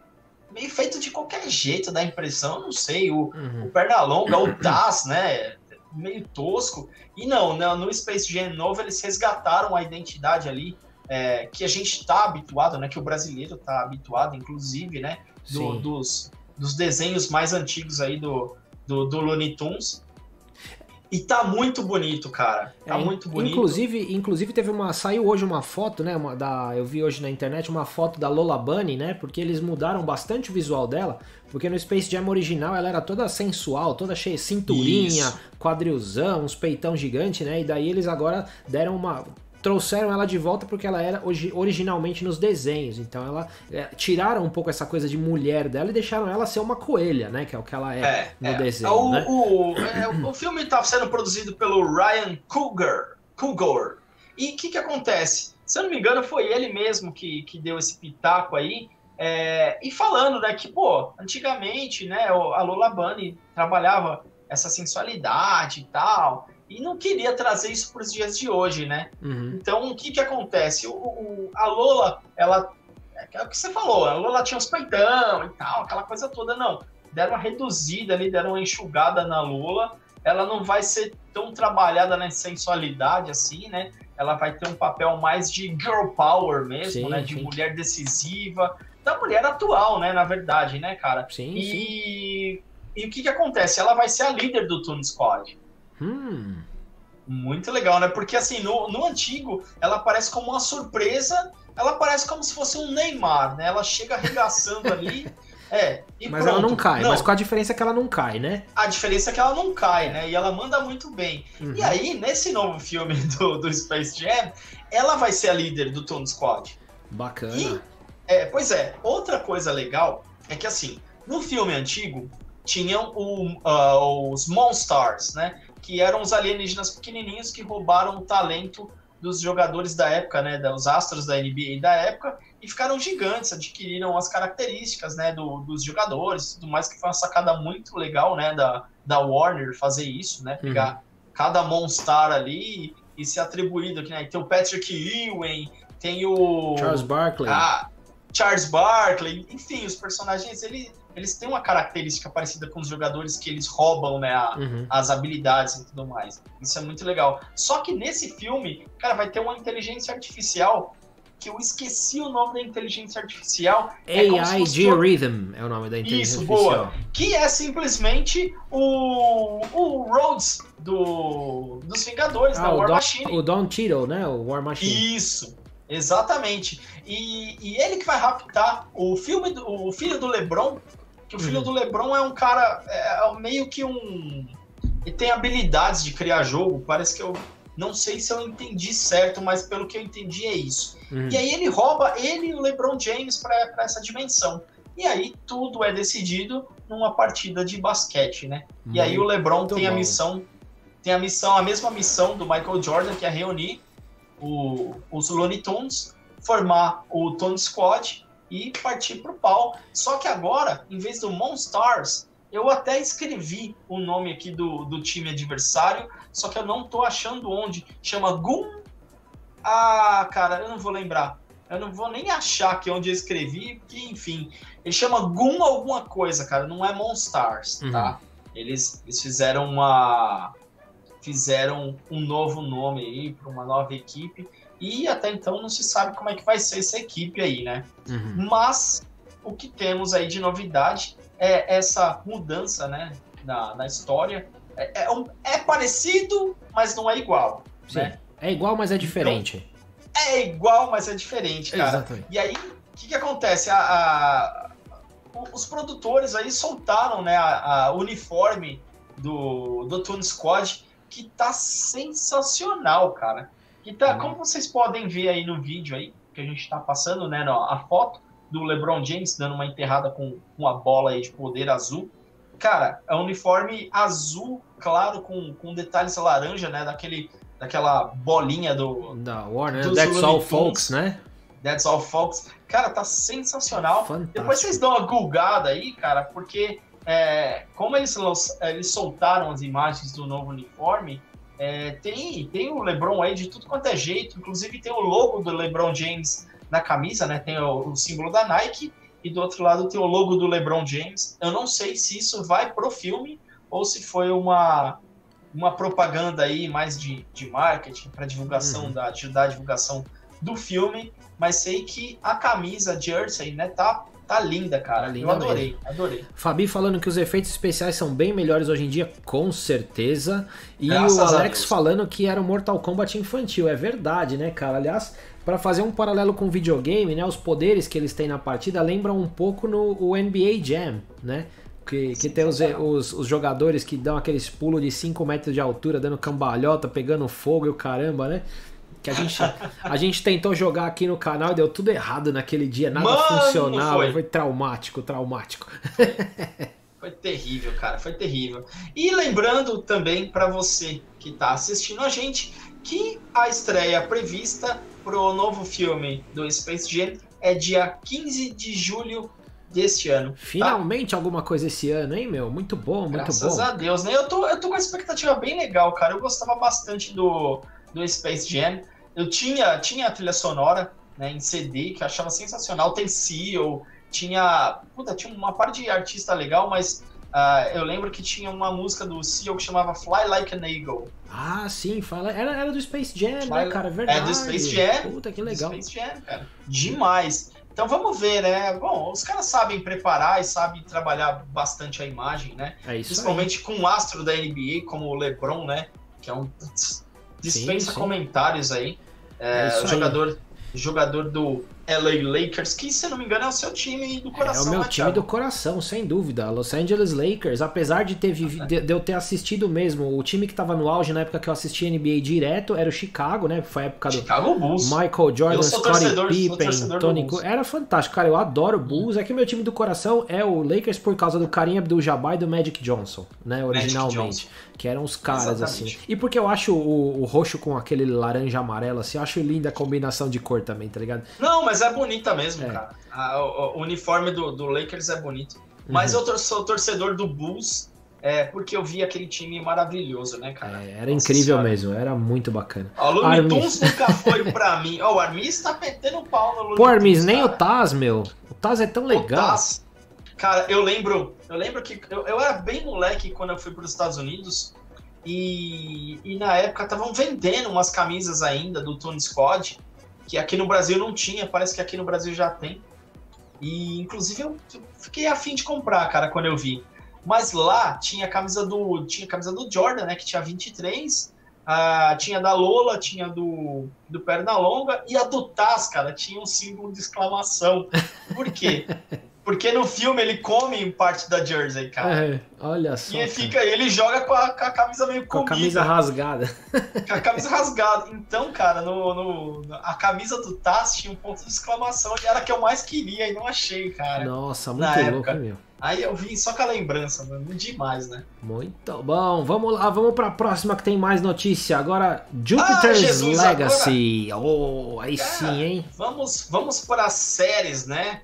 meio feito de qualquer jeito, dá impressão, eu não sei, o, Uhum. o Pernalonga, o Taz, né? Meio tosco. E não, né, no Space Jam novo eles resgataram a identidade ali é, que a gente tá habituado, né? Que o brasileiro tá habituado, inclusive, né? do- dos, dos desenhos mais antigos aí do, do, do Looney Tunes. E tá muito bonito, cara. Tá É, muito bonito. Inclusive, inclusive teve uma. Saiu hoje uma foto, né? Uma, da, eu vi hoje na internet uma foto da Lola Bunny, né? Porque eles mudaram bastante o visual dela. Porque no Space Jam original ela era toda sensual, toda cheia de cinturinha, Isso. quadrilzão, uns peitão gigante, né? E daí eles agora deram uma. Trouxeram ela de volta porque ela era origi- originalmente nos desenhos. Então ela. é, tiraram um pouco essa coisa de mulher dela e deixaram ela ser uma coelha, né? Que é o que ela é, É, no é. desenho, o, né? o, é, o filme tá sendo produzido pelo Ryan Coogler. Coogler. E o que que acontece? Se eu não me engano, foi ele mesmo que, que deu esse pitaco aí. é, e falando, né, que, pô, antigamente, né, o- a Lola Bunny trabalhava essa sensualidade e tal, e não queria trazer isso para os dias de hoje, né? Uhum. Então, o que que acontece? O, o- a Lola, ela. É o que você falou, a Lola tinha uns peitão e tal, aquela coisa toda, não. deram uma reduzida ali, deram uma enxugada na Lula. Ela não vai ser tão trabalhada na sensualidade assim, né? Ela vai ter um papel mais de girl power mesmo, sim, né? De sim. mulher decisiva, da mulher atual, né? Na verdade, né, cara? Sim, e, sim. e o que que acontece? Ela vai ser a líder do Toon Squad. Hum. Muito legal, né? Porque assim, no, no antigo, ela aparece como uma surpresa, ela aparece como se fosse um Neymar, né? Ela chega arregaçando ali. É, mas pronto. ela não cai, não. mas com a diferença que ela não cai, né? A diferença é que ela não cai, né? E ela manda muito bem. Uhum. E aí, nesse novo filme do, do Space Jam, ela vai ser a líder do Toon Squad. Bacana. E, é, pois é, outra coisa legal é que assim, no filme antigo, tinham o, uh, os Monstars, né? Que eram os alienígenas pequenininhos que roubaram o talento dos jogadores da época, né, dos astros da NBA da época, e ficaram gigantes, adquiriram as características, né, do, dos jogadores, tudo mais, que foi uma sacada muito legal, né, da, da Warner fazer isso, né, pegar uhum. cada Monstar ali e, e ser atribuído aqui, né, tem o Patrick Ewing, tem o... Charles Barkley. Ah, Charles Barkley, enfim, os personagens, ele, eles têm uma característica parecida com os jogadores que eles roubam né, a, uhum. as habilidades e tudo mais. Isso é muito legal. Só que nesse filme, cara, vai ter uma inteligência artificial que eu esqueci o nome da inteligência artificial. AI é Rhythm é o nome da inteligência Isso, artificial. boa. Que é simplesmente o, o Rhodes do, dos Vingadores, ah, da War Don, Machine. O Don Cheadle, né? O War Machine. Isso. Exatamente. E, e ele que vai raptar o filme do, o filho do LeBron, que o filho uhum. do LeBron é um cara é, é meio que um ele tem habilidades de criar jogo, parece que eu não sei se eu entendi certo, mas pelo que eu entendi é isso. Uhum. E aí ele rouba ele e o LeBron James para essa dimensão. E aí tudo é decidido numa partida de basquete, né? Muito e aí o LeBron tem bom. a missão tem a missão, a mesma missão do Michael Jordan, que é reunir o, os Looney Tunes, formar o Tone Squad e partir pro pau. Só que agora, em vez do Monstars, eu até escrevi o nome aqui do, do time adversário, só que eu não tô achando onde. Chama Gun. Ah, cara, eu não vou lembrar. Eu não vou nem achar aqui onde eu escrevi, porque, enfim. Ele chama Gun alguma coisa, cara. Não é Monstars, uhum. tá? Eles, eles fizeram uma fizeram um novo nome aí para uma nova equipe e até então não se sabe como é que vai ser essa equipe aí, né? Uhum. Mas o que temos aí de novidade é essa mudança, né, na, na história. É, é, um, é parecido, mas não é igual, Sim. né? É igual, mas é então, diferente. Então, é igual, mas é diferente, cara. Exatamente. E aí, o que, que acontece? A, a, os produtores aí soltaram, né, a, a uniforme do, do Toon Squad que tá sensacional, cara. Que tá, como vocês podem ver aí no vídeo aí, que a gente tá passando, né, a foto do LeBron James dando uma enterrada com uma bola aí de poder azul. Cara, é um uniforme azul, claro, com, com detalhes laranja, né, daquele, daquela bolinha do... Da Warner, That's All Folks, né? That's All Folks. Cara, tá sensacional. Fantástico. Depois vocês dão uma gulgada aí, cara, porque é, como eles, eles soltaram as imagens do novo uniforme, é, tem, tem o LeBron aí de tudo quanto é jeito, inclusive tem o logo do LeBron James na camisa, né? Tem o, o, símbolo da Nike e do outro lado tem o logo do LeBron James. Eu não sei se isso vai pro filme ou se foi uma, uma propaganda aí mais de, de marketing para divulgação uhum. da ajudar a divulgação do filme, mas sei que a camisa jersey, né, tá Tá linda, cara. Tá linda Eu adorei, mesmo. adorei. Fabi falando que os efeitos especiais são bem melhores hoje em dia, com certeza. E Graças o Alex falando que era o Mortal Kombat infantil. É verdade, né, cara? Aliás, para fazer um paralelo com o videogame, né, os poderes que eles têm na partida lembram um pouco no NBA Jam, né? Que, que tem os, os, os, jogadores que dão aqueles pulos de 5 metros de altura, dando cambalhota, pegando fogo e o caramba, né? Que a gente, a gente tentou jogar aqui no canal e deu tudo errado naquele dia, nada Mano, funcionava. Foi. foi traumático, traumático. Foi terrível, cara, foi terrível. E lembrando também para você que está assistindo a gente que a estreia prevista pro novo filme do Space Jam é dia 15 de julho deste ano. Tá? Finalmente tá? alguma coisa esse ano, hein, meu? Muito bom, muito Graças bom. Graças a Deus, né? Eu tô, eu tô com uma expectativa bem legal, cara. Eu gostava bastante do, do Space Jam. Eu tinha, tinha a trilha sonora né, em CD, que eu achava sensacional. Tem Seal, tinha, puta, tinha uma parte de artista legal, mas uh, eu lembro que tinha uma música do CEO que chamava Fly Like an Eagle. Ah, sim, fala, era, era do Space Jam, Fly, né, cara? Verdade. É do Space Jam. Puta, que legal. Space Jam, cara. Demais. Então vamos ver, né? Bom, os caras sabem preparar e sabem trabalhar bastante a imagem, né? É isso Principalmente aí. com um astro da NBA como o LeBron, né? Que é um dispensa sim, sim. comentários aí. É, é o jogador, jogador do LA Lakers, que se não me engano é o seu time do coração. É o meu né, time Thiago? do coração, sem dúvida. Los Angeles Lakers, apesar de ter vivido, de, de, eu ter assistido mesmo, o time que tava no auge na época que eu assisti NBA direto era o Chicago, né? Foi a época do Chicago Bulls. Michael Jordan, Scottie Pippen, Tony Cook. Era fantástico, cara. Eu adoro Bulls. É que meu time do coração é o Lakers por causa do Karim Abdul-Jabbar e do Magic Johnson, né? Originalmente. Que eram os caras, assim. Exatamente. assim. E porque eu acho o, o, roxo com aquele laranja amarelo, assim, eu acho linda a combinação de cor também, tá ligado? Não, mas é bonita mesmo, é. cara. A, o, o, uniforme do, do Lakers é bonito. Mas uhum. eu sou torcedor do Bulls, é, porque eu vi aquele time maravilhoso, né, cara? É, era Nossa incrível senhora. mesmo, era muito bacana. Ó, o Looney Tunes nunca foi pra mim. Ó, o Armis tá metendo pau no Looney Pô, Armis, nem o Taz, meu. O Taz é tão legal. O Taz, cara, eu lembro, eu lembro que eu, eu era bem moleque quando eu fui para os Estados Unidos e, e na época estavam vendendo umas camisas ainda do Tony Squad, que aqui no Brasil não tinha, parece que aqui no Brasil já tem. E inclusive eu fiquei afim de comprar, cara, quando eu vi. Mas lá tinha a camisa do tinha camisa do Jordan, né, que tinha 23, a, tinha da Lola, tinha do do Pernalonga e a do Taz, cara, tinha um símbolo de exclamação. Por quê? Porque no filme ele come parte da jersey, cara. É, olha só. E ele, fica, ele joga com a, com a camisa meio com comida. Com a camisa rasgada. Com a camisa rasgada. Então, cara, no, no, a camisa do Taz tinha um ponto de exclamação e era a que eu mais queria e não achei, cara. Nossa, muito louco, época. meu. Aí eu vim só com a lembrança, mano. Demais, né? Muito bom. Vamos lá, vamos pra próxima que tem mais notícia. Agora, Jupiter's ah, Jesus, Legacy. Agora... Oh, aí cara, sim, hein? Vamos, vamos para séries, né?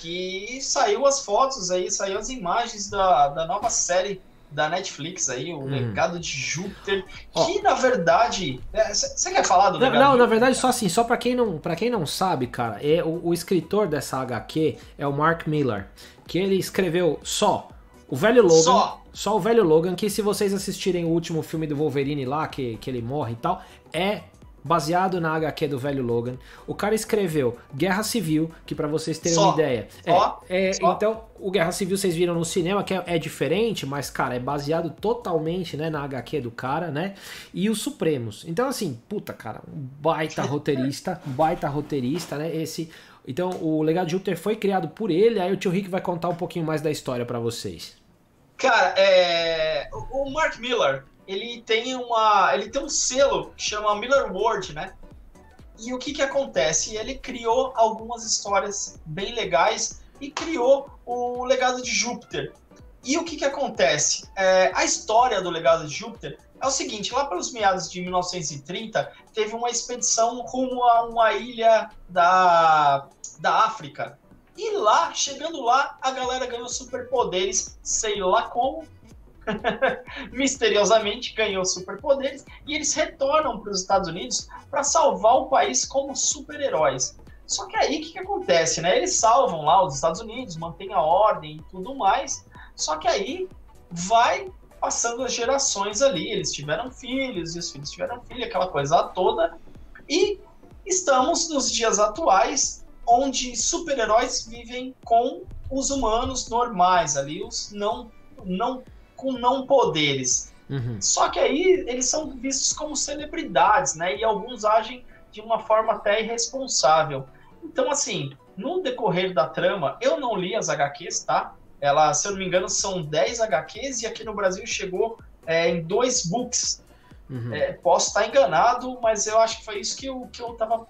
Que saiu as fotos aí, saiu as imagens da, da nova série da Netflix aí, o hum. Legado de Júpiter, oh. que na verdade, você é, quer falar do Não, não na verdade só assim, só para quem não, para quem não sabe, cara, é o, o, escritor dessa HQ é o Mark Miller, que ele escreveu só o velho Logan, só, só o velho Logan, que se vocês assistirem o último filme do Wolverine lá, que, que ele morre e tal, é baseado na HQ do velho Logan. O cara escreveu Guerra Civil, que para vocês terem Só. uma ideia. Só. É, é Só. Então, o Guerra Civil vocês viram no cinema, que é, é, diferente, mas, cara, é baseado totalmente né, na HQ do cara, né? E os Supremos. Então, assim, puta, cara, um baita roteirista, um baita roteirista, né? Esse. Então, o Legado de Júpiter foi criado por ele, aí o tio Rick vai contar um pouquinho mais da história para vocês. Cara, é... o Mark Miller, ele tem uma, ele tem um selo que chama Miller Ward, né? E o que que acontece? Ele criou algumas histórias bem legais e criou o Legado de Júpiter. E o que que acontece? É, a história do Legado de Júpiter é o seguinte: lá pelos meados de 1930 teve uma expedição rumo a uma ilha da, da África. E lá, chegando lá, a galera ganhou superpoderes, sei lá como, misteriosamente ganhou superpoderes e eles retornam para os Estados Unidos para salvar o país como super-heróis. Só que aí o que, que acontece, né? Eles salvam lá os Estados Unidos, mantêm a ordem e tudo mais. Só que aí vai passando as gerações ali. Eles tiveram filhos, e os filhos tiveram filho, aquela coisa toda. E estamos nos dias atuais, onde super-heróis vivem com os humanos normais ali, os não, não com não poderes. Uhum. Só que aí eles são vistos como celebridades, né? E alguns agem de uma forma até irresponsável. Então, assim, no decorrer da trama, eu não li as HQs, tá? Ela, se eu não me engano, são 10 HQs e aqui no Brasil chegou é, em dois books. Uhum. É, posso estar enganado, mas eu acho que foi isso que eu, que eu tava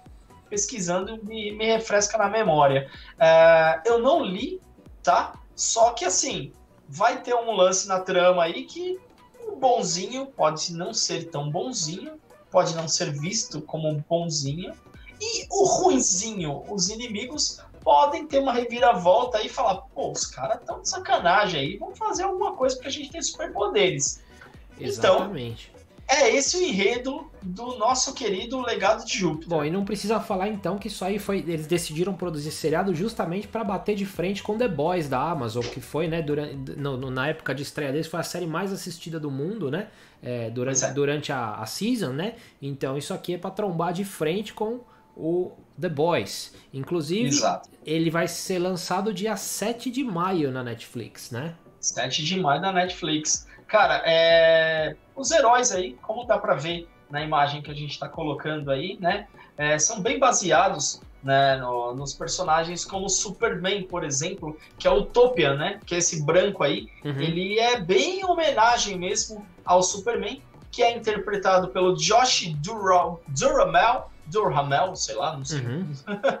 pesquisando e me, me refresca na memória. É, eu não li, tá? Só que assim, vai ter um lance na trama aí que o bonzinho pode não ser tão bonzinho, pode não ser visto como um bonzinho, e o ruinzinho, os inimigos, podem ter uma reviravolta e falar: pô, os caras estão de sacanagem aí, vamos fazer alguma coisa porque a gente tem superpoderes. Exatamente. Então, é esse o enredo do nosso querido Legado de Júpiter. Bom, e não precisa falar então que isso aí foi. Eles decidiram produzir seriado justamente para bater de frente com The Boys da Amazon, que foi, né, durante, no, na época de estreia deles, foi a série mais assistida do mundo, né? É, durante, é. durante a, a season, né? Então isso aqui é para trombar de frente com o The Boys. Inclusive, Exato. ele vai ser lançado dia 7 de maio na Netflix, né? 7 de maio na Netflix. Cara, é... os heróis aí, como dá para ver na imagem que a gente está colocando aí, né? É, são bem baseados né, no, nos personagens como Superman, por exemplo, que é o Utopian, né? Que é esse branco aí. Uhum. Ele é bem homenagem mesmo ao Superman, que é interpretado pelo Josh Dural, Duramel, Durhamel, sei lá, não sei. Uhum.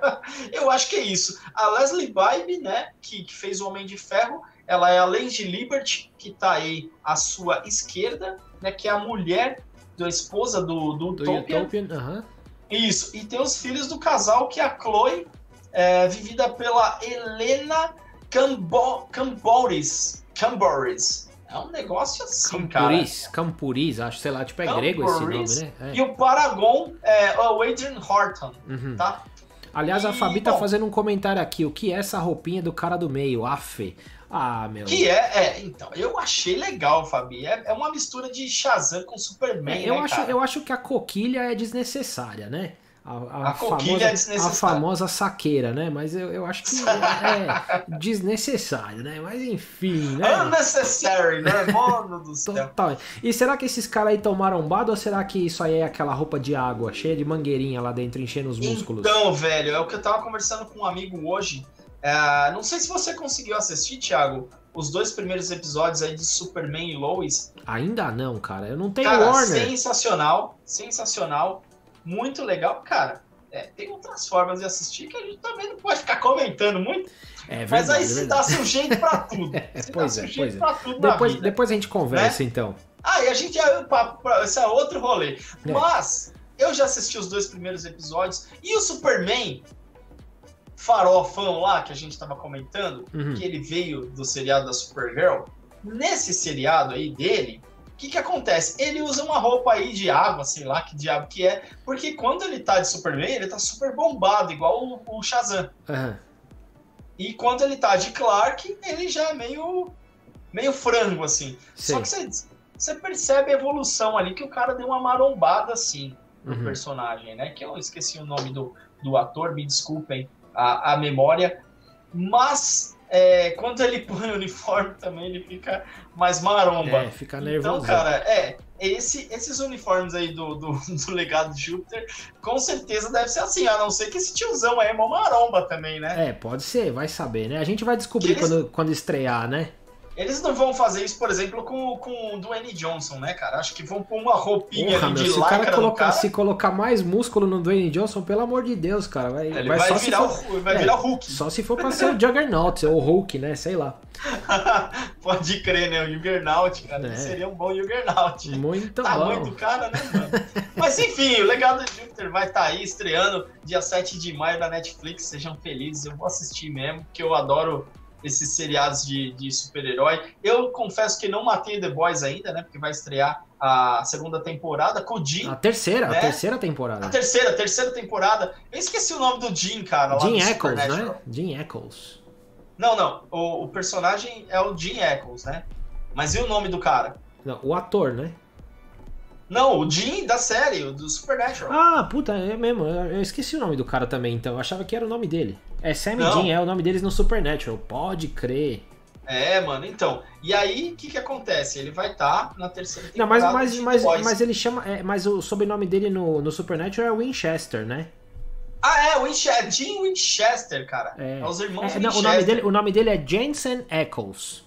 Eu acho que é isso. A Leslie Bibe, né, que, que fez o Homem de Ferro, ela é a Lady Liberty, que está aí à sua esquerda, né, que é a mulher da esposa do, do, do. Utopian uhum. Isso, e tem os filhos do casal, que é a Chloe, é, vivida pela Helena Cambo Camboris. Camboris. É um negócio assim, Campuris, cara. Campuris, acho, sei lá, tipo, é Campuris, grego esse nome, né? É. E o Paragon é o Adrian Horton, uhum. tá? Aliás, e, a Fabi tá bom, fazendo um comentário aqui. O que é essa roupinha do cara do meio? Afe. Ah, meu. Que é, é, então, eu achei legal, Fabi. É, é uma mistura de Shazam com Superman. É, eu, né, acho, cara? eu acho que a coquilha é desnecessária, né? A, a, a famosa, é a famosa saqueira, né? Mas eu, eu acho que é desnecessário, né? Mas enfim, né? Unnecessary, né? Mano do céu. Total. E será que esses caras aí tomaram bado ou será que isso aí é aquela roupa de água cheia de mangueirinha lá dentro enchendo os músculos? Então, velho, é o que eu tava conversando com um amigo hoje. É, não sei se você conseguiu assistir, Thiago, os dois primeiros episódios aí de Superman e Lois. Ainda não, cara. Eu não tenho cara, Warner. Sensacional, sensacional, muito legal, cara. É, tem outras formas de assistir que a gente também não pode ficar comentando muito. É verdade, mas aí se é dá sujeito pra tudo. pois é, pois é. Depois, depois a gente conversa, né? então. Ah, e a gente. Esse é outro rolê. É. Mas eu já assisti os dois primeiros episódios. E o Superman, farofão lá que a gente estava comentando, uhum. que ele veio do seriado da Supergirl, nesse seriado aí dele, o que que acontece? Ele usa uma roupa aí de água, sei lá que diabo que é, porque quando ele tá de Superman, ele tá super bombado, igual o, o Shazam. Uhum. E quando ele tá de Clark, ele já é meio, meio frango, assim. Sim. Só que você, você percebe a evolução ali, que o cara deu uma marombada, assim, no uhum. personagem, né? Que eu esqueci o nome do, do ator, me desculpem a, a memória, mas é, quando ele põe o uniforme também ele fica mais maromba. É, fica nervoso. Então, cara, é, esse, esses uniformes aí do, do, do, legado de Júpiter, com certeza deve ser assim, a não ser que esse tiozão aí é uma maromba também, né? É, pode ser, vai saber, né? A gente vai descobrir eles... quando, quando estrear, né? Eles não vão fazer isso, por exemplo, com, com o Dwayne Johnson, né, cara? Acho que vão pôr uma roupinha Porra, de se cara colocar, cara. Se colocar mais músculo no Dwayne Johnson, pelo amor de Deus, cara. Vai, Ele vai, vai virar, for, o, vai é, virar o Hulk. Só se for pra ser o Juggernaut, ou o Hulk, né? Sei lá. Pode crer, né? O Juggernaut, cara. É. Seria um bom Juggernaut. Muito tá bom. muito cara, né, mano? Mas enfim, o Legado de Júpiter vai estar tá aí estreando dia 7 de maio na Netflix. Sejam felizes, eu vou assistir mesmo, porque eu adoro esses seriados de, de super-herói. Eu confesso que não matei The Boys ainda, né? Porque vai estrear a segunda temporada com o Jim. A terceira, né? a terceira temporada. A terceira, a terceira temporada. Eu esqueci o nome do Jim, cara. Jim Eccles, né? Jim Eccles. Não, não. O, o, personagem é o Jim Eccles, né? Mas e o nome do cara? Não, o ator, né? Não, o Jim da série, o do Supernatural. Ah, puta, é mesmo. Eu esqueci o nome do cara também, então. Eu achava que era o nome dele. É Sam Dean, é o nome deles no Supernatural. Pode crer. É, mano, então. E aí, o que que acontece? Ele vai estar tá na terceira temporada. Não, mas, mas, mas, mas ele chama. É, mas o sobrenome dele no, no Supernatural é Winchester, né? Ah, é, Winchester, Jim Winchester, cara. É, é os irmãos é, não, Winchester. O nome, dele, o nome dele é Jensen Eccles.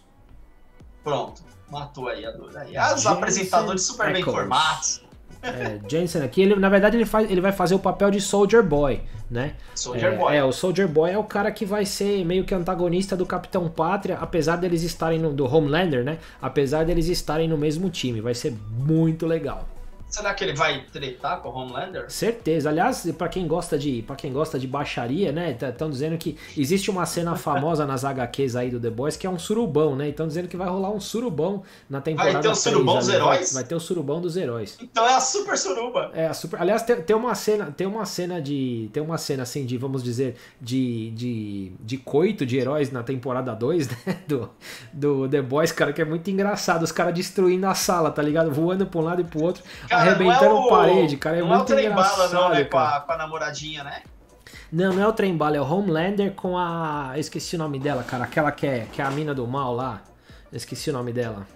Pronto, matou aí a dor. Aí, os Jensen apresentadores super bem formados. É, Jensen aqui, ele, na verdade, ele, faz, ele vai fazer o papel de Soldier Boy, né? Soldier é, Boy. É, o Soldier Boy é o cara que vai ser meio que antagonista do Capitão Pátria, apesar deles estarem no, do Homelander, né? Apesar deles estarem no mesmo time. Vai ser muito legal. Será que ele vai tretar com o Homelander? Certeza. Aliás, para quem gosta de para quem gosta de baixaria, né? Estão dizendo que existe uma cena famosa nas HQs aí do The Boys que é um surubão, né? Estão dizendo que vai rolar um surubão na temporada. Vai ter o surubão dos heróis? Vai, vai ter o surubão dos heróis. Então é a super suruba. É a super. Aliás, tem, tem uma cena, tem uma cena de, tem uma cena assim de, vamos dizer, de de, de coito de heróis na temporada 2, né? Do, do The Boys, cara, que é muito engraçado. Os caras destruindo a sala, tá ligado? Voando pra um lado e pro outro. Cara, arrebentando é o, parede, cara. É não muito é o trem bala, não, né? Com a, com a, namoradinha, né? Não, não é o trem bala, é o Homelander com a. Eu esqueci o nome dela, cara. Aquela que é, que é a mina do mal lá. Eu esqueci o nome dela.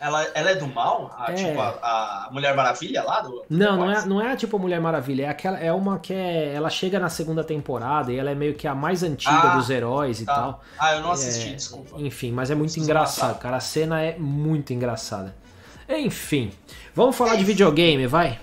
Ela, ela é do mal? A, é. Tipo, a, a, Mulher Maravilha lá do. Não, não é, não é tipo a Mulher Maravilha. É, aquela, é uma que é. Ela chega na segunda temporada e ela é meio que a mais antiga ah, dos heróis e tá. tal. Ah, eu não assisti, é, desculpa. Enfim, mas é muito engraçado, cara. A cena é muito engraçada. Enfim, vamos falar de videogame, vai?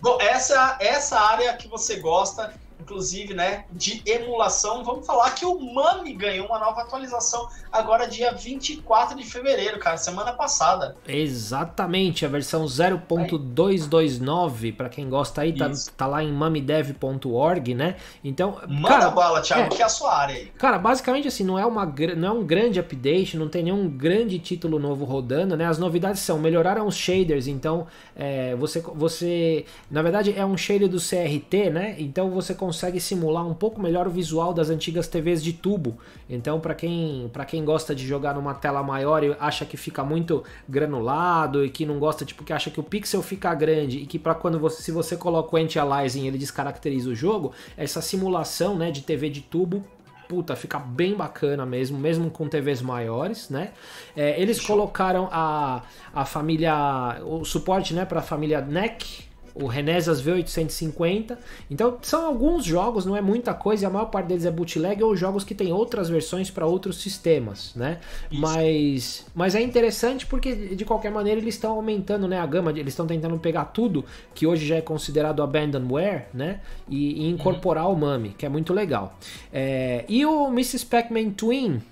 Bom, essa, essa área que você gosta, inclusive, né, de emulação. Vamos falar que o Mami ganhou uma nova atualização agora dia 24 de fevereiro, cara, semana passada. Exatamente, a versão 0.229, para quem gosta aí, tá, tá, lá em mamidev.org, né? Então, Manda cara, bala, Thiago, é, que é a sua área aí. Cara, basicamente assim, não é uma não é um grande update, não tem nenhum grande título novo rodando, né? As novidades são melhoraram os shaders, então é, você você, na verdade é um shader do CRT, né? Então você consegue consegue simular um pouco melhor o visual das antigas TVs de tubo. Então, para quem, quem gosta de jogar numa tela maior e acha que fica muito granulado e que não gosta, tipo, que acha que o pixel fica grande e que para quando você, se você coloca o anti-aliasing ele descaracteriza o jogo, essa simulação, né, de TV de tubo puta, fica bem bacana mesmo, mesmo com TVs maiores, né? É, eles colocaram a, a família, o suporte, né, para a família NEC, o Renesas V850. Então são alguns jogos, não é muita coisa, e a maior parte deles é bootleg ou jogos que tem outras versões para outros sistemas, né? Mas, mas é interessante porque de qualquer maneira eles estão aumentando né, a gama, eles estão tentando pegar tudo que hoje já é considerado abandonware, né? E, e incorporar uhum. o MAMI, que é muito legal. É, e o Mrs. Pac-Man Twin,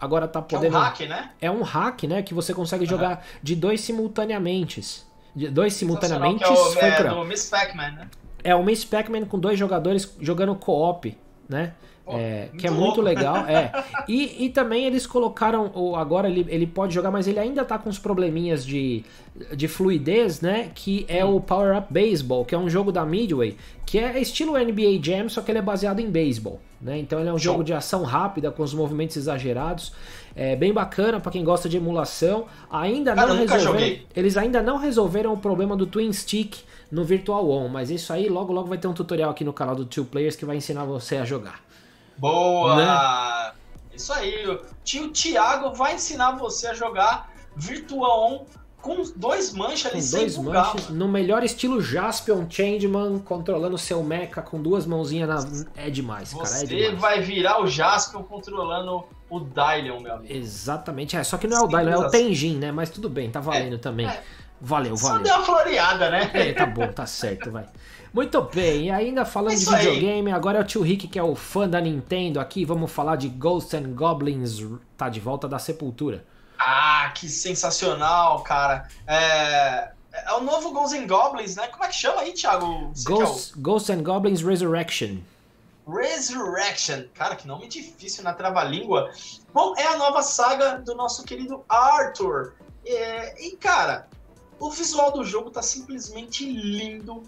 agora tá podendo. é um hack, né? É um hack, né? Que você consegue uhum. jogar de dois simultaneamente dois simultaneamente. É o, foi é, do Miss Pac-Man, né? É o Miss Pac-Man com dois jogadores jogando co-op, né? É, que é muito legal. É. E, e também eles colocaram. Agora ele, ele pode jogar, mas ele ainda tá com uns probleminhas de, de fluidez, né? Que é o Power Up Baseball, que é um jogo da Midway, que é estilo NBA Jam, só que ele é baseado em beisebol. Né? Então ele é um jogo de ação rápida, com os movimentos exagerados. É bem bacana para quem gosta de emulação. Ainda não resolveram. Eles ainda não resolveram o problema do Twin Stick no Virtual On, mas isso aí logo logo vai ter um tutorial aqui no canal do Two Players que vai ensinar você a jogar. Boa! Né? Isso aí. O tio Thiago vai ensinar você a jogar Virtual On com dois manchas ali com dois bugar, manchas, no melhor estilo Jaspion Changeman, controlando seu mecha com duas mãozinhas na... É demais, você cara. É demais. vai virar o Jaspion controlando o Dylion, meu amigo. Exatamente. É, só que não é o Dylion, é o Tenjin, né? Mas tudo bem, tá valendo é, também. É. Valeu, valeu. Só deu uma floreada, né? É, tá bom, tá certo, vai. Muito bem, e ainda falando de videogame, aí. agora é o tio Rick que é o fã da Nintendo aqui, vamos falar de Ghosts and Goblins, tá de volta da sepultura. Ah, que sensacional, cara. É, é o novo Ghosts and Goblins, né? Como é que chama aí, Thiago? Ghosts, é o... Ghosts and Goblins Resurrection. Resurrection. Cara, que nome difícil na trava-língua. Bom, é a nova saga do nosso querido Arthur. É, e, cara, o visual do jogo tá simplesmente lindo.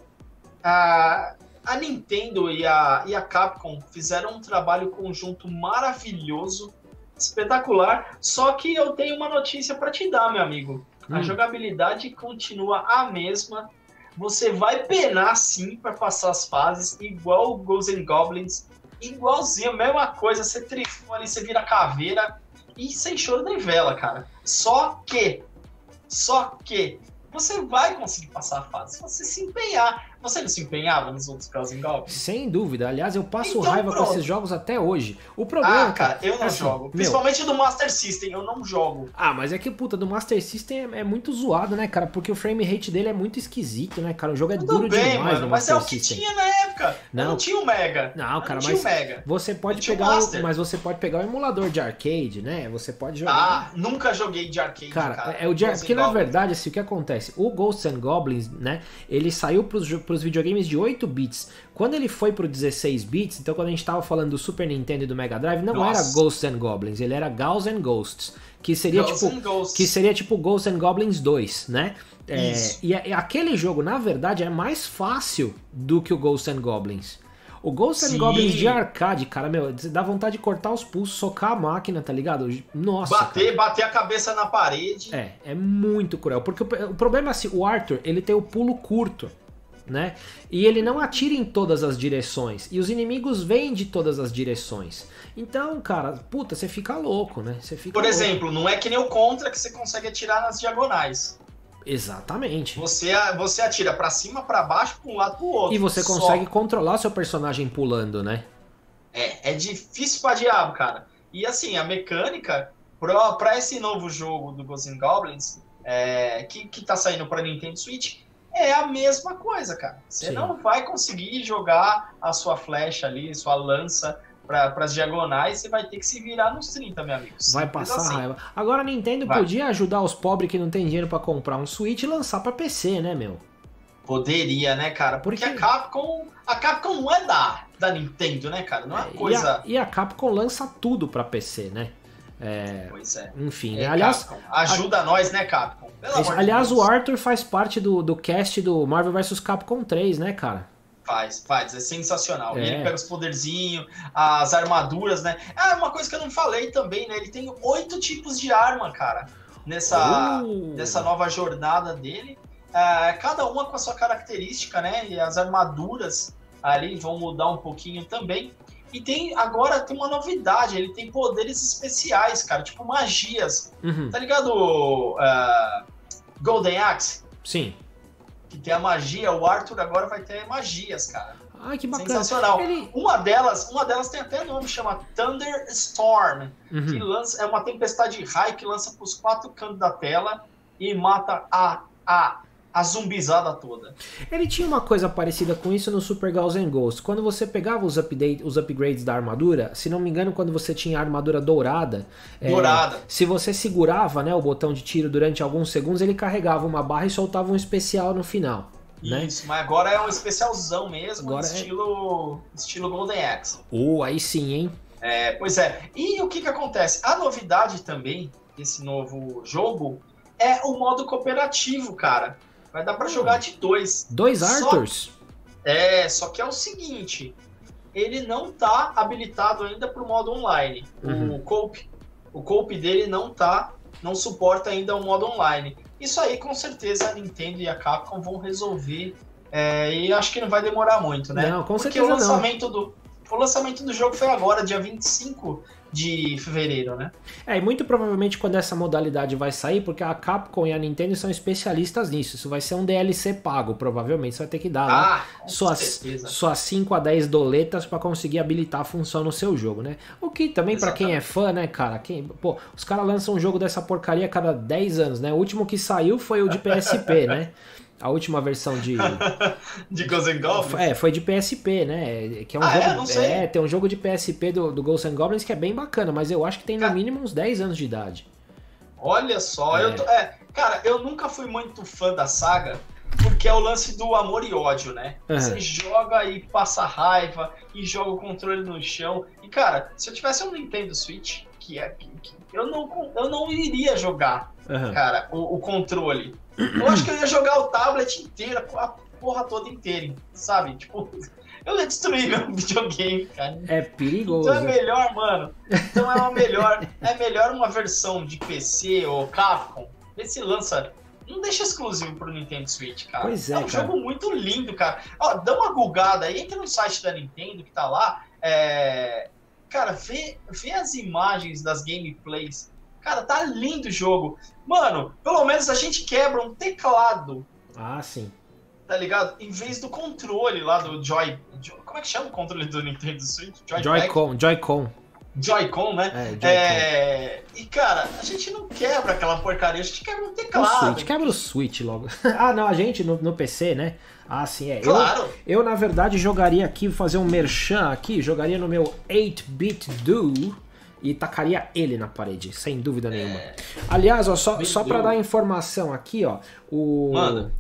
A, a Nintendo e a, e a Capcom fizeram um trabalho conjunto maravilhoso, espetacular. Só que eu tenho uma notícia para te dar, meu amigo. Hum. A jogabilidade continua a mesma. Você vai penar sim para passar as fases, igual o Ghosts and Goblins, igualzinho, mesma coisa. Você trifou ali, você vira caveira e sem choro nem vela, cara. Só que, só que você vai conseguir passar a fase se você se empenhar. Você não se empenhava nos outros Ghosts Goblins? Sem dúvida. Aliás, eu passo então, raiva pronto. com esses jogos até hoje. O problema, ah, cara, eu não assim, jogo. Principalmente meu... do Master System, eu não jogo. Ah, mas é que, puta, do Master System é, é, muito zoado, né, cara? Porque o frame rate dele é muito esquisito, né, cara? O jogo é Tudo duro bem, demais mano, no Master Mas é o que System. tinha na época. Não, não tinha o Mega. Não, cara, mas Mega. você pode pegar o, mas você pode pegar o emulador de arcade, né? Você pode jogar. Ah, nunca joguei de arcade, cara. cara. É o de, porque na verdade, assim, o que acontece? O Ghosts and Goblins, né? Ele saiu pros, pros videogames de 8 bits. Quando ele foi pro 16 bits, então quando a gente tava falando do Super Nintendo e do Mega Drive, não Nossa. era Ghosts and Goblins, ele era Gauss and Ghosts, que seria Ghosts tipo que seria tipo Ghosts and Goblins 2, né? É, e, e, aquele jogo, na verdade, é mais fácil do que o Ghosts and Goblins. O Ghosts and Goblins de arcade, cara, meu, dá vontade de cortar os pulsos, socar a máquina, tá ligado? Nossa. Bater, cara. bater a cabeça na parede. É, é muito cruel. Porque o, o problema é assim, o Arthur, ele tem o pulo curto. Né? E ele não atira em todas as direções. E os inimigos vêm de todas as direções. Então, cara, puta, você fica louco, né? Você fica Por louco. exemplo, não é que nem o Contra que você consegue atirar nas diagonais. Exatamente. Você, você atira para cima, para baixo, para um lado, para o outro. E você consegue só. controlar seu personagem pulando, né? É, é difícil pra diabo, cara. E assim, a mecânica para esse novo jogo do Ghosts Goblins, é, que, que tá saindo para Nintendo Switch, é a mesma coisa, cara. Você Sim. não vai conseguir jogar a sua flecha ali, sua lança para as diagonais, você vai ter que se virar nos 30, meu amigo. Vai passar assim. raiva. Agora a Nintendo vai. podia ajudar os pobres que não tem dinheiro para comprar um Switch e lançar para PC, né, meu? Poderia, né, cara? Porque, Porque, a Capcom, a Capcom não é da, da Nintendo, né, cara? Não é, é coisa. E a, e a Capcom lança tudo para PC, né? É, pois é. Enfim, é, né? aliás. Capcom. Ajuda a... nós, né, Capcom? aliás, o Arthur faz parte do, do cast do Marvel vs Capcom 3, né, cara? Faz, faz, é sensacional. É. Ele pega os poderzinhos, as armaduras, né? Ah, uma coisa que eu não falei também, né? Ele tem oito tipos de arma, cara, nessa, uh. nessa nova jornada dele. É, cada uma com a sua característica, né? E as armaduras ali vão mudar um pouquinho também. E tem agora tem uma novidade, ele tem poderes especiais, cara, tipo magias. Uhum. Tá ligado? Uh, Golden Axe? Sim que tem a magia, o Arthur agora vai ter magias, cara. Ai, que bacana. Sensacional. Ele... Uma delas, uma delas tem até nome, chama Thunderstorm, uhum. que lança, é uma tempestade de raio que lança para os quatro cantos da tela e mata a, a a zumbizada toda. Ele tinha uma coisa parecida com isso no Super Ghosts and Ghosts. Quando você pegava os, update, os upgrades da armadura, se não me engano, quando você tinha a armadura dourada, é, dourada. É, se você segurava né, o botão de tiro durante alguns segundos, ele carregava uma barra e soltava um especial no final. Né? Isso, mas agora é um especialzão mesmo, agora é estilo, é... estilo Golden Axe. Oh, aí sim, hein? É, pois é. E o que, que acontece? A novidade também desse novo jogo é o modo cooperativo, cara. Vai dar para jogar de dois. Dois Arthurs? É, só que é o seguinte, ele não tá habilitado ainda para o modo online. Uhum. O cope, o cope dele não tá, não suporta ainda o modo online. Isso aí com certeza a Nintendo e a Capcom vão resolver. É, e acho que não vai demorar muito, né? Não, com Porque certeza o lançamento não. do o lançamento do jogo foi agora, dia 25 de fevereiro, né? É, e muito provavelmente quando essa modalidade vai sair, porque a Capcom e a Nintendo são especialistas nisso. Isso vai ser um DLC pago, provavelmente. Você vai ter que dar ah, né? suas, suas 5 a 10 doletas para conseguir habilitar a função no seu jogo, né? O que também para quem é fã, né, cara? Quem, pô, os caras lançam um jogo dessa porcaria a cada 10 anos, né? O último que saiu foi o de PSP, né? A última versão de. de Ghosts and Goblins? É, foi de PSP, né? Que é um ah, jogo. É? Não sei. É, tem um jogo de PSP do, do Ghosts and Goblins que é bem bacana, mas eu acho que tem no mínimo uns 10 anos de idade. Olha só, é. eu tô, é, cara, eu nunca fui muito fã da saga, porque é o lance do amor e ódio, né? Uhum. Você joga e passa raiva e joga o controle no chão. E, cara, se eu tivesse um Nintendo Switch, que é. Que, que eu, não, eu não iria jogar, uhum. cara, o, o controle. Eu acho que eu ia jogar o tablet inteiro, a porra toda inteira, sabe? Tipo, eu ia destruir meu videogame, cara. É perigoso. Então é melhor, mano. Então é uma melhor, é melhor uma versão de PC ou Capcom. Vê se lança. Não deixa exclusivo pro Nintendo Switch, cara. Pois é, é um cara. jogo muito lindo, cara. Ó, dá uma gulgada aí, entra no site da Nintendo que tá lá. É... Cara, vê, vê as imagens das gameplays Cara, tá lindo o jogo. Mano, pelo menos a gente quebra um teclado. Ah, sim. tá ligado? Em vez do controle lá do Joy. Como é que chama o controle do Nintendo Switch? Joy-Con. Joy-Con. Joy-Con, né? É, Joy é... E, cara, a gente não quebra aquela porcaria, a gente quebra o teclado. O Switch, quebra o Switch logo. ah, não, a gente no, no PC, né? Ah, sim, é. Claro. Eu, eu, na verdade, jogaria aqui, fazer um merchan aqui, jogaria no meu 8-bit do e tacaria ele na parede, sem dúvida nenhuma. É... Aliás, ó, só, só para dar informação aqui, ó, o. Mano.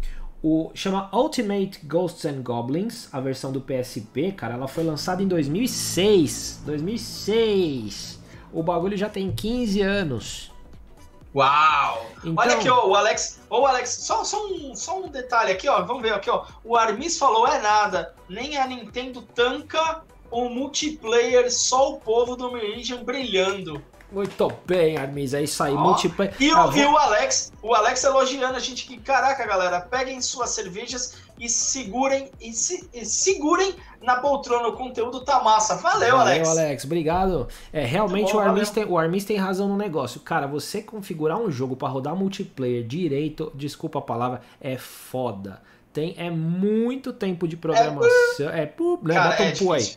O, chama Ultimate Ghosts and Goblins, a versão do PSP, cara, ela foi lançada em 2006. 2006. O bagulho já tem 15 anos. Uau! Então... Olha aqui, ó, o Alex. Ô, Alex, só, só, um, só um detalhe aqui, ó. Vamos ver aqui, ó. O Armis falou: é nada. Nem a Nintendo tanca o multiplayer, só o povo do Meridian brilhando. Muito bem, Armis, é isso aí, oh. multiplayer. E, ah, o, vou... e o Alex, o Alex elogiando a gente que, caraca, galera, peguem suas cervejas e segurem e, se, e segurem na poltrona. O conteúdo tá massa. Valeu, Valeu Alex. Alex, obrigado. É, realmente bom, o, Armis tem, o Armis tem razão no negócio. Cara, você configurar um jogo para rodar multiplayer direito, desculpa a palavra, é foda. Tem, é muito tempo de programação. É, é, né? Cara, Bota um é pu aí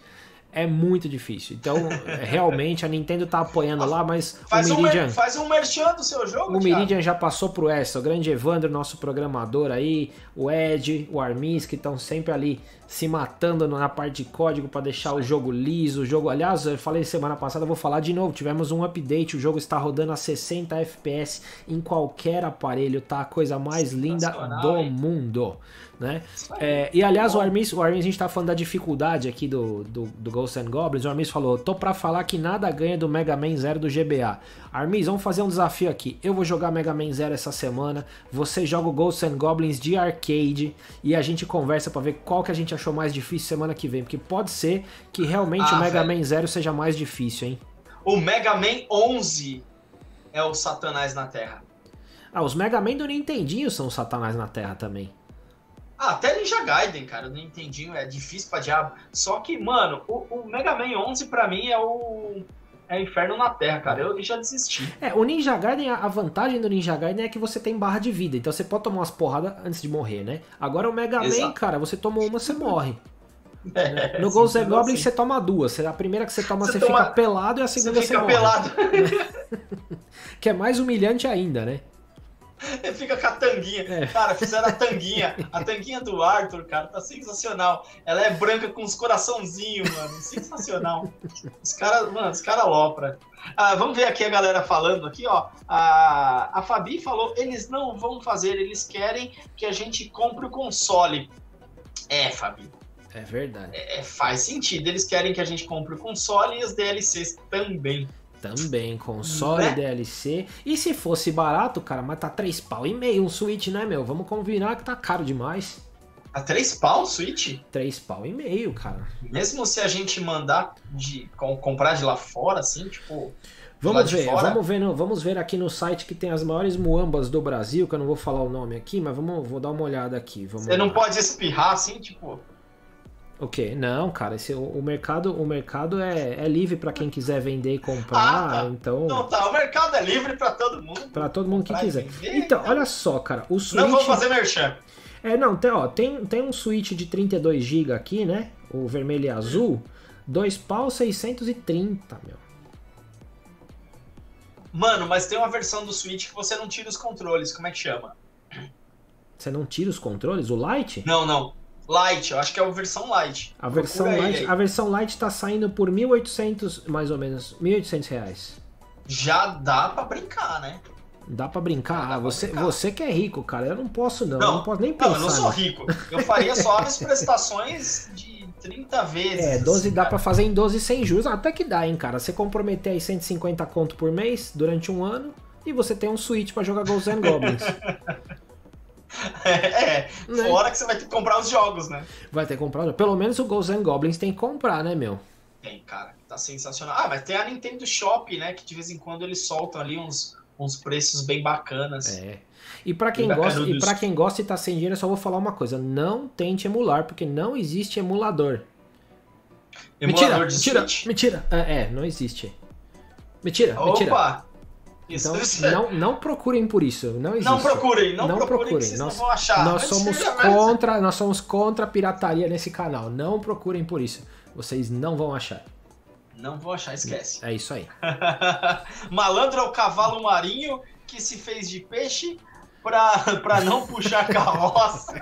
é muito difícil. Então, realmente, a Nintendo tá apoiando lá, mas faz o Meridian... Um, faz um merchan do seu jogo, O Meridian já passou pro essa. O grande Evandro, nosso programador aí, o Ed, o Armis, que estão sempre ali se matando na parte de código para deixar o jogo liso. O jogo, aliás, eu falei semana passada, vou falar de novo. Tivemos um update, o jogo está rodando a 60 FPS em qualquer aparelho, tá? A coisa mais linda do hein? mundo né? É, e aliás, o Armis, o Armis, a gente tá falando da dificuldade aqui do, do, do Ghosts and Goblins. O Armis falou: tô pra falar que nada ganha do Mega Man Zero do GBA. Armis, vamos fazer um desafio aqui. Eu vou jogar Mega Man Zero essa semana. Você joga o Ghosts and Goblins de arcade e a gente conversa para ver qual que a gente achou mais difícil semana que vem. Porque pode ser que realmente ah, o Mega velho. Man Zero seja mais difícil, hein? O Mega Man 11 é o Satanás na Terra. Ah, os Mega Man do Nintendinho são o Satanás na Terra também. Ah, até Ninja Gaiden, cara, não entendi, é difícil pra diabo. Só que, mano, o, o Mega Man 11 pra mim é o é inferno na Terra, cara. Eu já desisti. É, o Ninja Gaiden, a vantagem do Ninja Gaiden é que você tem barra de vida. Então você pode tomar umas porradas antes de morrer, né? Agora o Mega Exato. Man, cara, você tomou uma, você morre. É, no Ghost and Goblin assim. você toma duas. A primeira que você toma, você, você toma... fica pelado e a segunda você, você fica morre. pelado. que é mais humilhante ainda, né? Ele fica com a tanguinha. É. Cara, fizeram a tanguinha. A tanguinha do Arthur, cara, tá sensacional. Ela é branca com uns coraçãozinhos, mano. Sensacional. Os caras, mano, os caras lopra. Ah, vamos ver aqui a galera falando aqui, ó. A, a Fabi falou, eles não vão fazer, eles querem que a gente compre o console. É, Fabi. É verdade. É, faz sentido. Eles querem que a gente compre o console e as DLCs também. Também, console, né? DLC. E se fosse barato, cara, mas tá 3 pau e meio um Switch, né, meu? Vamos combinar que tá caro demais. A 3 pau o Switch? 3 pau e meio, cara. Mesmo se a gente mandar de comprar de lá fora, assim, tipo. Vamos ver, vamos ver, no, vamos ver aqui no site que tem as maiores muambas do Brasil, que eu não vou falar o nome aqui, mas vamos, vou dar uma olhada aqui. Você não pode espirrar assim, tipo. O quê? Não, cara, esse, o, o mercado, o mercado é, é livre para quem quiser vender e comprar, ah, tá. então... Não, tá, o mercado é livre para todo mundo. Para todo mundo que quiser. Vender, então, então, olha só, cara, o Switch... Não vou fazer merchan. É, não, tem, ó, tem, tem um Switch de 32 GB aqui, né? O vermelho e azul. Dois pau 630, meu. Mano, mas tem uma versão do Switch que você não tira os controles, como é que chama? Você não tira os controles? O Lite? Não, não. Light, eu acho que é a versão Light. A versão Light, a versão Light tá saindo por 1.800, mais ou menos, 1.800 reais. Já dá para brincar, né? Dá para brincar? Ah, você, brincar. você que é rico, cara. Eu não posso, não. Não, eu não posso nem pensar. Não, eu não sou rico. Eu faria só as prestações de 30 vezes. É, 12 assim, dá para fazer em 12 sem juros. Até que dá, hein, cara. Você comprometer aí 150 conto por mês durante um ano e você tem um Switch para jogar Ghosts and Goblins. É, né? fora que você vai ter que comprar os jogos, né? Vai ter que comprar. Pelo menos o Ghosts and Goblins tem que comprar, né, meu? Tem, cara. Tá sensacional. Ah, mas tem a Nintendo Shop, né? Que de vez em quando eles soltam ali uns, uns preços bem bacanas. É. E para quem gosta, e para quem gosta e tá sem dinheiro, eu só vou falar uma coisa, não tente emular, porque não existe emulador. Emulador mentira, mentira, mentira. É, é, não existe. Mentira, Opa! mentira. Então, não, não procurem por isso. Não existe. Não procurem, não, não procurem, procurem. vocês nós, não vão achar. Nós somos contra, nós somos contra a pirataria nesse canal. Não procurem por isso. Vocês não vão achar. Não vou achar, esquece. É isso aí. Malandro é o cavalo marinho que se fez de peixe pra, não puxar carroça.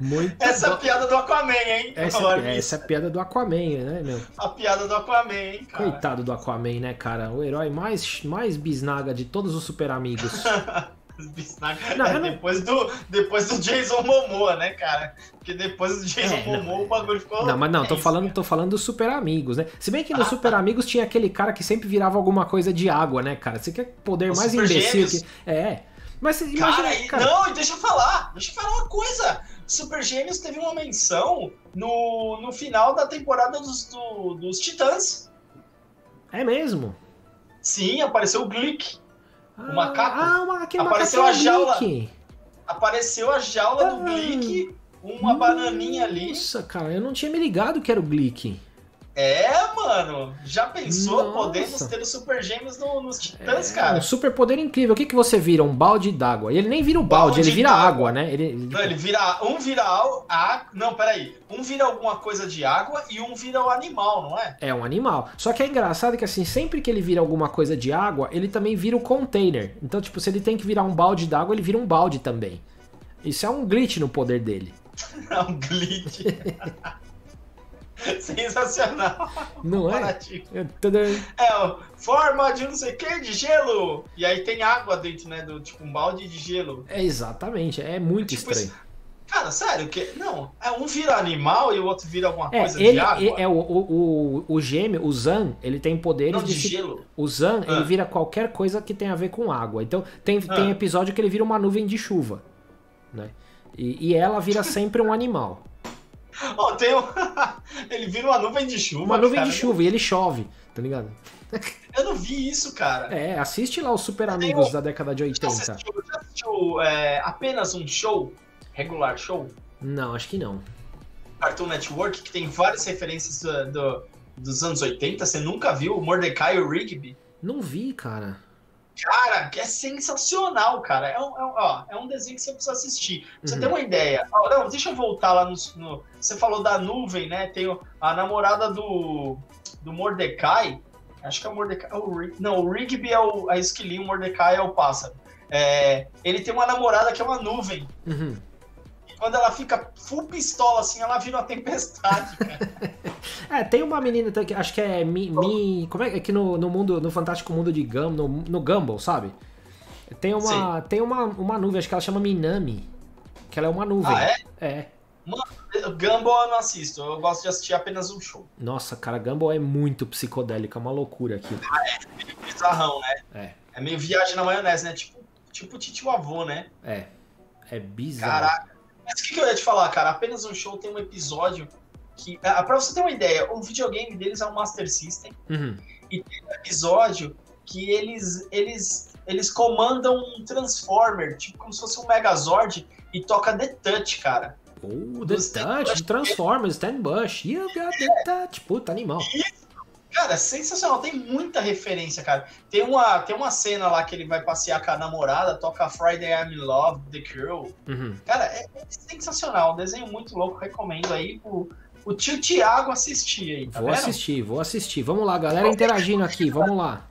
Muito essa é a piada do Aquaman, hein? Essa, essa é a piada do Aquaman, né, meu? A piada do Aquaman, hein, cara? Coitado do Aquaman, né, cara? O herói mais, mais bisnaga de todos os super amigos. Não, é, depois, do, depois do Jason Momoa, né, cara? Porque depois do Jason é, Momoa o bagulho ficou. Não, mas não, tô falando, tô falando dos Super Amigos, né? Se bem que nos ah, Super tá. Amigos tinha aquele cara que sempre virava alguma coisa de água, né, cara? Você quer poder Os mais super imbecil que. É. Mas você imagina. Cara, cara, não, deixa eu falar, deixa eu falar uma coisa. Super Gêmeos teve uma menção no, no final da temporada dos, do, dos Titãs. É mesmo? Sim, apareceu o Glick. O macaco. Ah, uma, aquele apareceu a jaula. Apareceu a jaula ah. do Glick, uma bananinha ali. Nossa, cara, eu não tinha me ligado que era o Glick. É, mano. Já pensou? Nossa. Podemos ter os super gêmeos no, nos titãs, é, cara. Um super poder incrível. O que, que você vira? Um balde d'água. Ele nem vira o balde, balde ele vira água, né? Ele, Não, ele vira. Um vira água. Não, peraí. Um vira alguma coisa de água e um vira o animal, não é? É um animal. Só que é engraçado que assim, sempre que ele vira alguma coisa de água, ele também vira o container. Então, tipo, se ele tem que virar um balde d'água, ele vira um balde também. Isso é um glitch no poder dele. é um glitch. Sensacional. Não é? É, forma de não sei o que, de gelo. E aí tem água dentro, né? Do, tipo um balde de gelo. É exatamente, é muito tipo estranho. Isso. Cara, sério, que. Não, é um vira animal e o outro vira alguma é, coisa ele, de água. É, o, o, o, o gêmeo, o Zan, ele tem poderes não, de, de gelo. O Zan, ah. ele vira qualquer coisa que tem a ver com água. Então, tem, ah. tem episódio que ele vira uma nuvem de chuva. Né? E, e ela vira sempre um animal. Ó, oh, tem um... Ele vira uma nuvem de chuva. Uma nuvem cara. de chuva e ele chove, tá ligado? Eu não vi isso, cara. É, assiste lá os Super Amigos da década de 80. Já assistiu, já assistiu é, apenas um show? Regular show? Não, acho que não. Cartoon Network, que tem várias referências do, do, dos anos 80. Você nunca viu o Mordecai e o Rigby? Não vi, cara. Cara, é sensacional, cara. É um, é um, ó, é um desenho que você precisa assistir. Pra você uhum. ter uma ideia. Ó, não, deixa eu voltar lá no, no, Você falou da nuvem, né? Tem a namorada do, do Mordecai. Acho que é o Mordecai. É o, não, o Rigby é o, a esquilinha, o Mordecai é o pássaro. É, ele tem uma namorada que é uma nuvem. Uhum quando ela fica full pistola, assim, ela vira uma tempestade, cara. é, tem uma menina que acho que é Mi. mi como é que é no, no mundo, no Fantástico Mundo de Gumball, no, no Gumball, sabe? Tem uma, tem uma, uma nuvem, acho que ela chama Minami. Que ela é uma nuvem. Ah, é? É. Mano, Gumball eu não assisto, eu gosto de assistir apenas um show. Nossa, cara, Gumball é muito psicodélico, é uma loucura aqui. Ah, é, é meio bizarrão, né? É. É meio viagem na maionese, né? Tipo, tipo titio avô, né? É. É bizarro. Caraca. Mas o que, que, eu ia te falar, cara? Apenas um show tem um episódio que. Ah, pra você ter uma ideia, o videogame deles é um Master System. Uhum. E tem um episódio que eles, eles, eles comandam um Transformer, tipo como se fosse um Megazord, e toca The Touch, cara. Oh, The Touch, Transformers, Stan Bush, you got The Touch. Puta, animal. Isso Cara, sensacional. Tem muita referência, cara. Tem uma, tem uma cena lá que ele vai passear com a namorada, toca Friday I'm in Love, The Girl. Uhum. Cara, é, é, sensacional. Um desenho muito louco. Recomendo aí pro, o tio Tiago assistir aí. Tá vou vendo? assistir, vou assistir. Vamos lá, galera interagindo aqui. Vamos lá.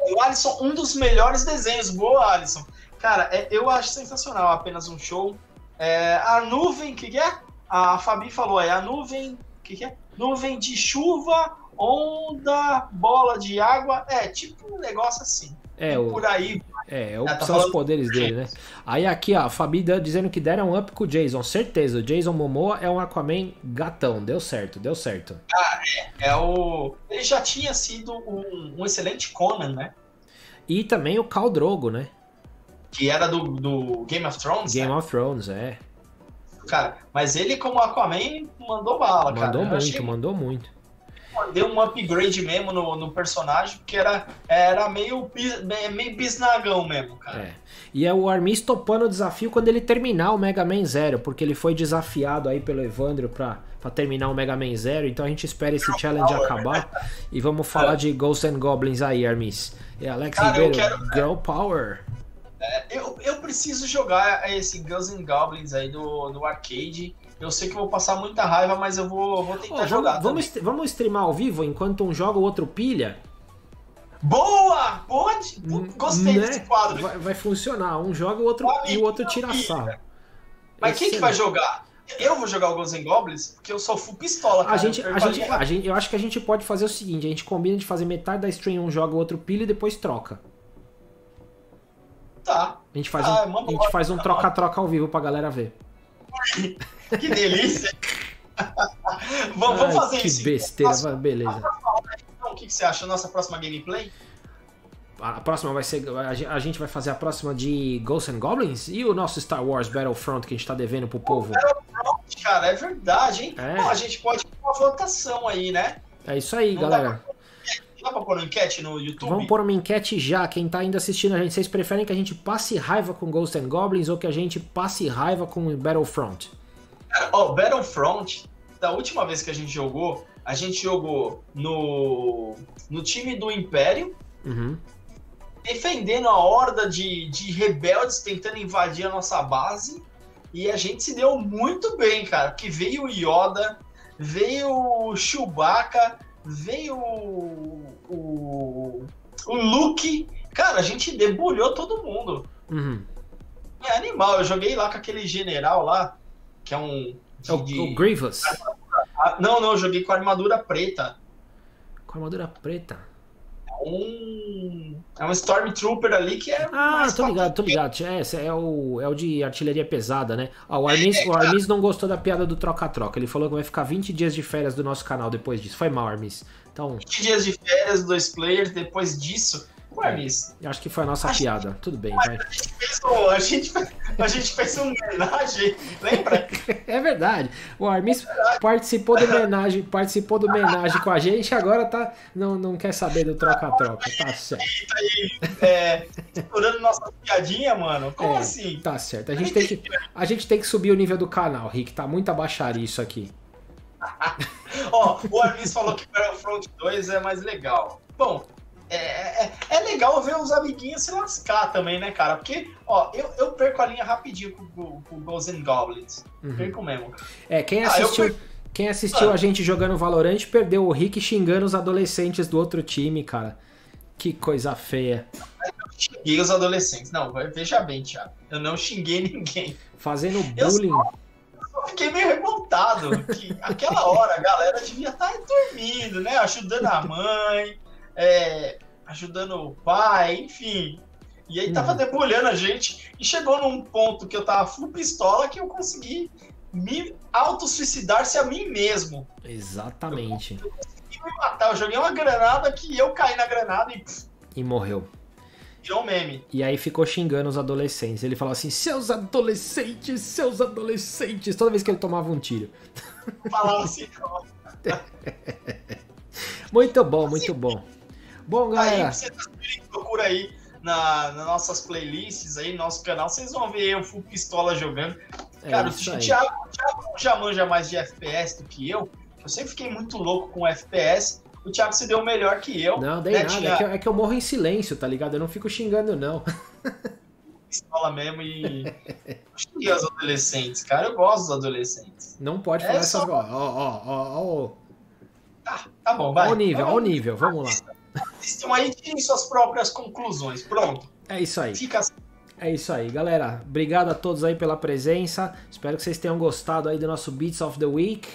O Alisson, um dos melhores desenhos. Boa, Alisson. Cara, é, eu acho sensacional. Apenas um show. É, a nuvem, o que, que, é? A Fabi falou aí, a nuvem. O que, que é? Nuvem de chuva onda, bola de água, é tipo um negócio assim. É, o, por aí. É, é o, tá são os poderes dele, né? Aí aqui, ó, a Fabi dizendo que deram um up com o Jason. Certeza, o Jason Momoa é um Aquaman gatão. Deu certo, deu certo. Ah, é, é o. Ele já tinha sido um, um, excelente Conan, né? E também o Khal Drogo, né? Que era do, do Game of Thrones. Game né? of Thrones, é. Cara, mas ele como Aquaman mandou bala, mandou cara. Mandou muito, mandou muito. Deu um upgrade mesmo no, no personagem, porque era, era meio, meio bisnagão mesmo, cara. É. E é o Armis topando o desafio quando ele terminar o Mega Man Zero, porque ele foi desafiado aí pelo Evandro pra, pra terminar o Mega Man Zero, então a gente espera esse challenge Power, acabar né? e vamos falar é. de Ghosts and Goblins aí, Armis. E Alex Cara, Ribeiro, quero... Girl Power. É, eu, eu preciso jogar esse Ghosts and Goblins aí do, do arcade. Eu sei que eu vou passar muita raiva, mas eu vou, vou tentar oh, jogar. Vamos, vamos streamar ao vivo enquanto um joga o outro pilha? Boa! Pode! Hum, Gostei né? desse quadro. Vai, vai, funcionar. Um joga o outro, e o outro tira sarro. Mas quem que vai jogar? Eu vou jogar o Ghosts and Goblins porque eu sou full pistola, cara. A gente, a gente, a gente, eu acho que a gente pode fazer o seguinte: a gente combina de fazer metade da stream, um joga o outro pilha e depois troca. Tá. A gente faz ah, um, a gente faz um troca-troca ao vivo pra galera ver. que delícia! vamos, Ai, fazer que isso. Que besteira, Nossa, beleza. Então, o que, você acha? Nossa próxima gameplay? A próxima vai ser. A gente vai fazer a próxima de Ghosts and Goblins e o nosso Star Wars Battlefront que a gente tá devendo pro povo. Battlefront, cara, é verdade, hein? É. A gente pode ter uma votação aí, né? É isso aí, Não galera. Dá pra pôr uma enquete no YouTube? Vamos pôr uma enquete já. Quem tá ainda assistindo a gente, vocês preferem que a gente passe raiva com Ghosts and Goblins ou que a gente passe raiva com Battlefront? Ó, oh, Battlefront, da última vez que a gente jogou, a gente jogou no, no time do Império, uhum. defendendo a horda de, de rebeldes tentando invadir a nossa base. E a gente se deu muito bem, cara. Que veio o Yoda, veio o Chewbacca, veio o, o, o Luke. Cara, a gente debulhou todo mundo. Uhum. É animal. Eu joguei lá com aquele general lá, que é um. De, é o, de... o Grievous. Ah, não, não, eu joguei com armadura preta. Com armadura preta? É um. É um Stormtrooper ali que é. Ah, tô ligado, tô ligado. É, é, o, é o de artilharia pesada, né? Ah, o Armis, é, o Armis não gostou da piada do troca-troca. Ele falou que vai ficar 20 dias de férias do nosso canal depois disso. Foi mal, Armis. Então... 20 dias de férias, dois players, depois disso Ué, Miss. Acho que foi a nossa a piada. Gente... Tudo bem, vai. A gente, fez um, a, gente, a gente fez uma homenagem, lembra? é verdade. O Armis é participou do homenagem, participou do homenagem com a gente agora tá, não, não quer saber do troca-troca. Tá certo. Tá aí, é, estourando nossa piadinha, mano. Como é, assim? Tá certo. A gente, tem que, a gente tem que subir o nível do canal, Rick. Tá muito abaixar isso aqui. Ó, o Armis falou que Battlefront 2 é mais legal. Bom, é, é, é, legal ver os amiguinhos se lascar também, né, cara? Porque, ó, eu, eu perco a linha rapidinho com, com, com Ghosts and Goblins. Uhum. Perco mesmo. É, quem assistiu, ah, quem assistiu ah. a gente jogando Valorant perdeu o Rick xingando os adolescentes do outro time, cara. Que coisa feia. Eu xinguei os adolescentes. Não, veja bem, Thiago. Eu não xinguei ninguém. Fazendo bullying. Eu só, fiquei meio revoltado. Que aquela hora a galera devia estar dormindo, né? Ajudando a mãe é, ajudando o pai, enfim. E aí tava uhum. debulhando a gente e chegou num ponto que eu tava full pistola que eu consegui me autossuicidar-se a mim mesmo. Exatamente. Eu, eu consegui me matar. Eu joguei uma granada que eu caí na granada e. E morreu. Virou um meme. E aí ficou xingando os adolescentes. Ele falou assim: seus adolescentes, seus adolescentes, toda vez que ele tomava um tiro. Falava assim, Muito bom, muito bom. Bom, galera. Aí você procura aí na, nas nossas playlists aí, no nosso canal, vocês vão ver eu full pistola jogando. É Cara, o Thiago, o Thiago já manja mais de FPS do que eu. Eu sempre fiquei muito louco com FPS. O Thiago se deu melhor que eu. Não, dei né? nada. É, que, é, que, eu morro em silêncio, tá ligado? Eu não fico xingando, não. Pistola mesmo e. xinguei os adolescentes, cara. Eu gosto dos adolescentes. Não pode falar é essas coisas. Ó, ó, ó, ó. Tá, tá bom, vai. Ó o nível, ó o nível, vamos lá. Assistam aí e tirem suas próprias conclusões. Pronto. É isso aí. Fica assim. É isso aí, galera. Obrigado a todos aí pela presença. Espero que vocês tenham gostado aí do nosso Beats of the Week.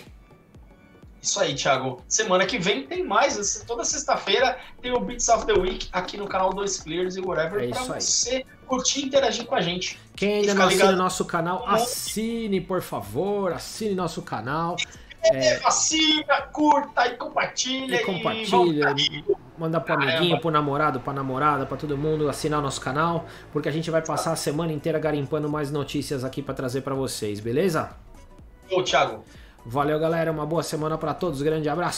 Isso aí, Thiago. Semana que vem tem mais. Toda sexta-feira tem o Beats of the Week aqui no canal 2 Players e whatever é pra você curtir e interagir com a gente. Quem ainda não assina nosso canal, assine, por favor. Assine nosso canal. É, assina, curta e compartilha. E compartilha. E manda pro amiguinho, pro namorado, pra namorada, pra todo mundo assinar o nosso canal, porque a gente vai passar a semana inteira garimpando mais notícias aqui para trazer para vocês, beleza? Ô, Thiago. Valeu, galera. Uma boa semana para todos. Grande abraço.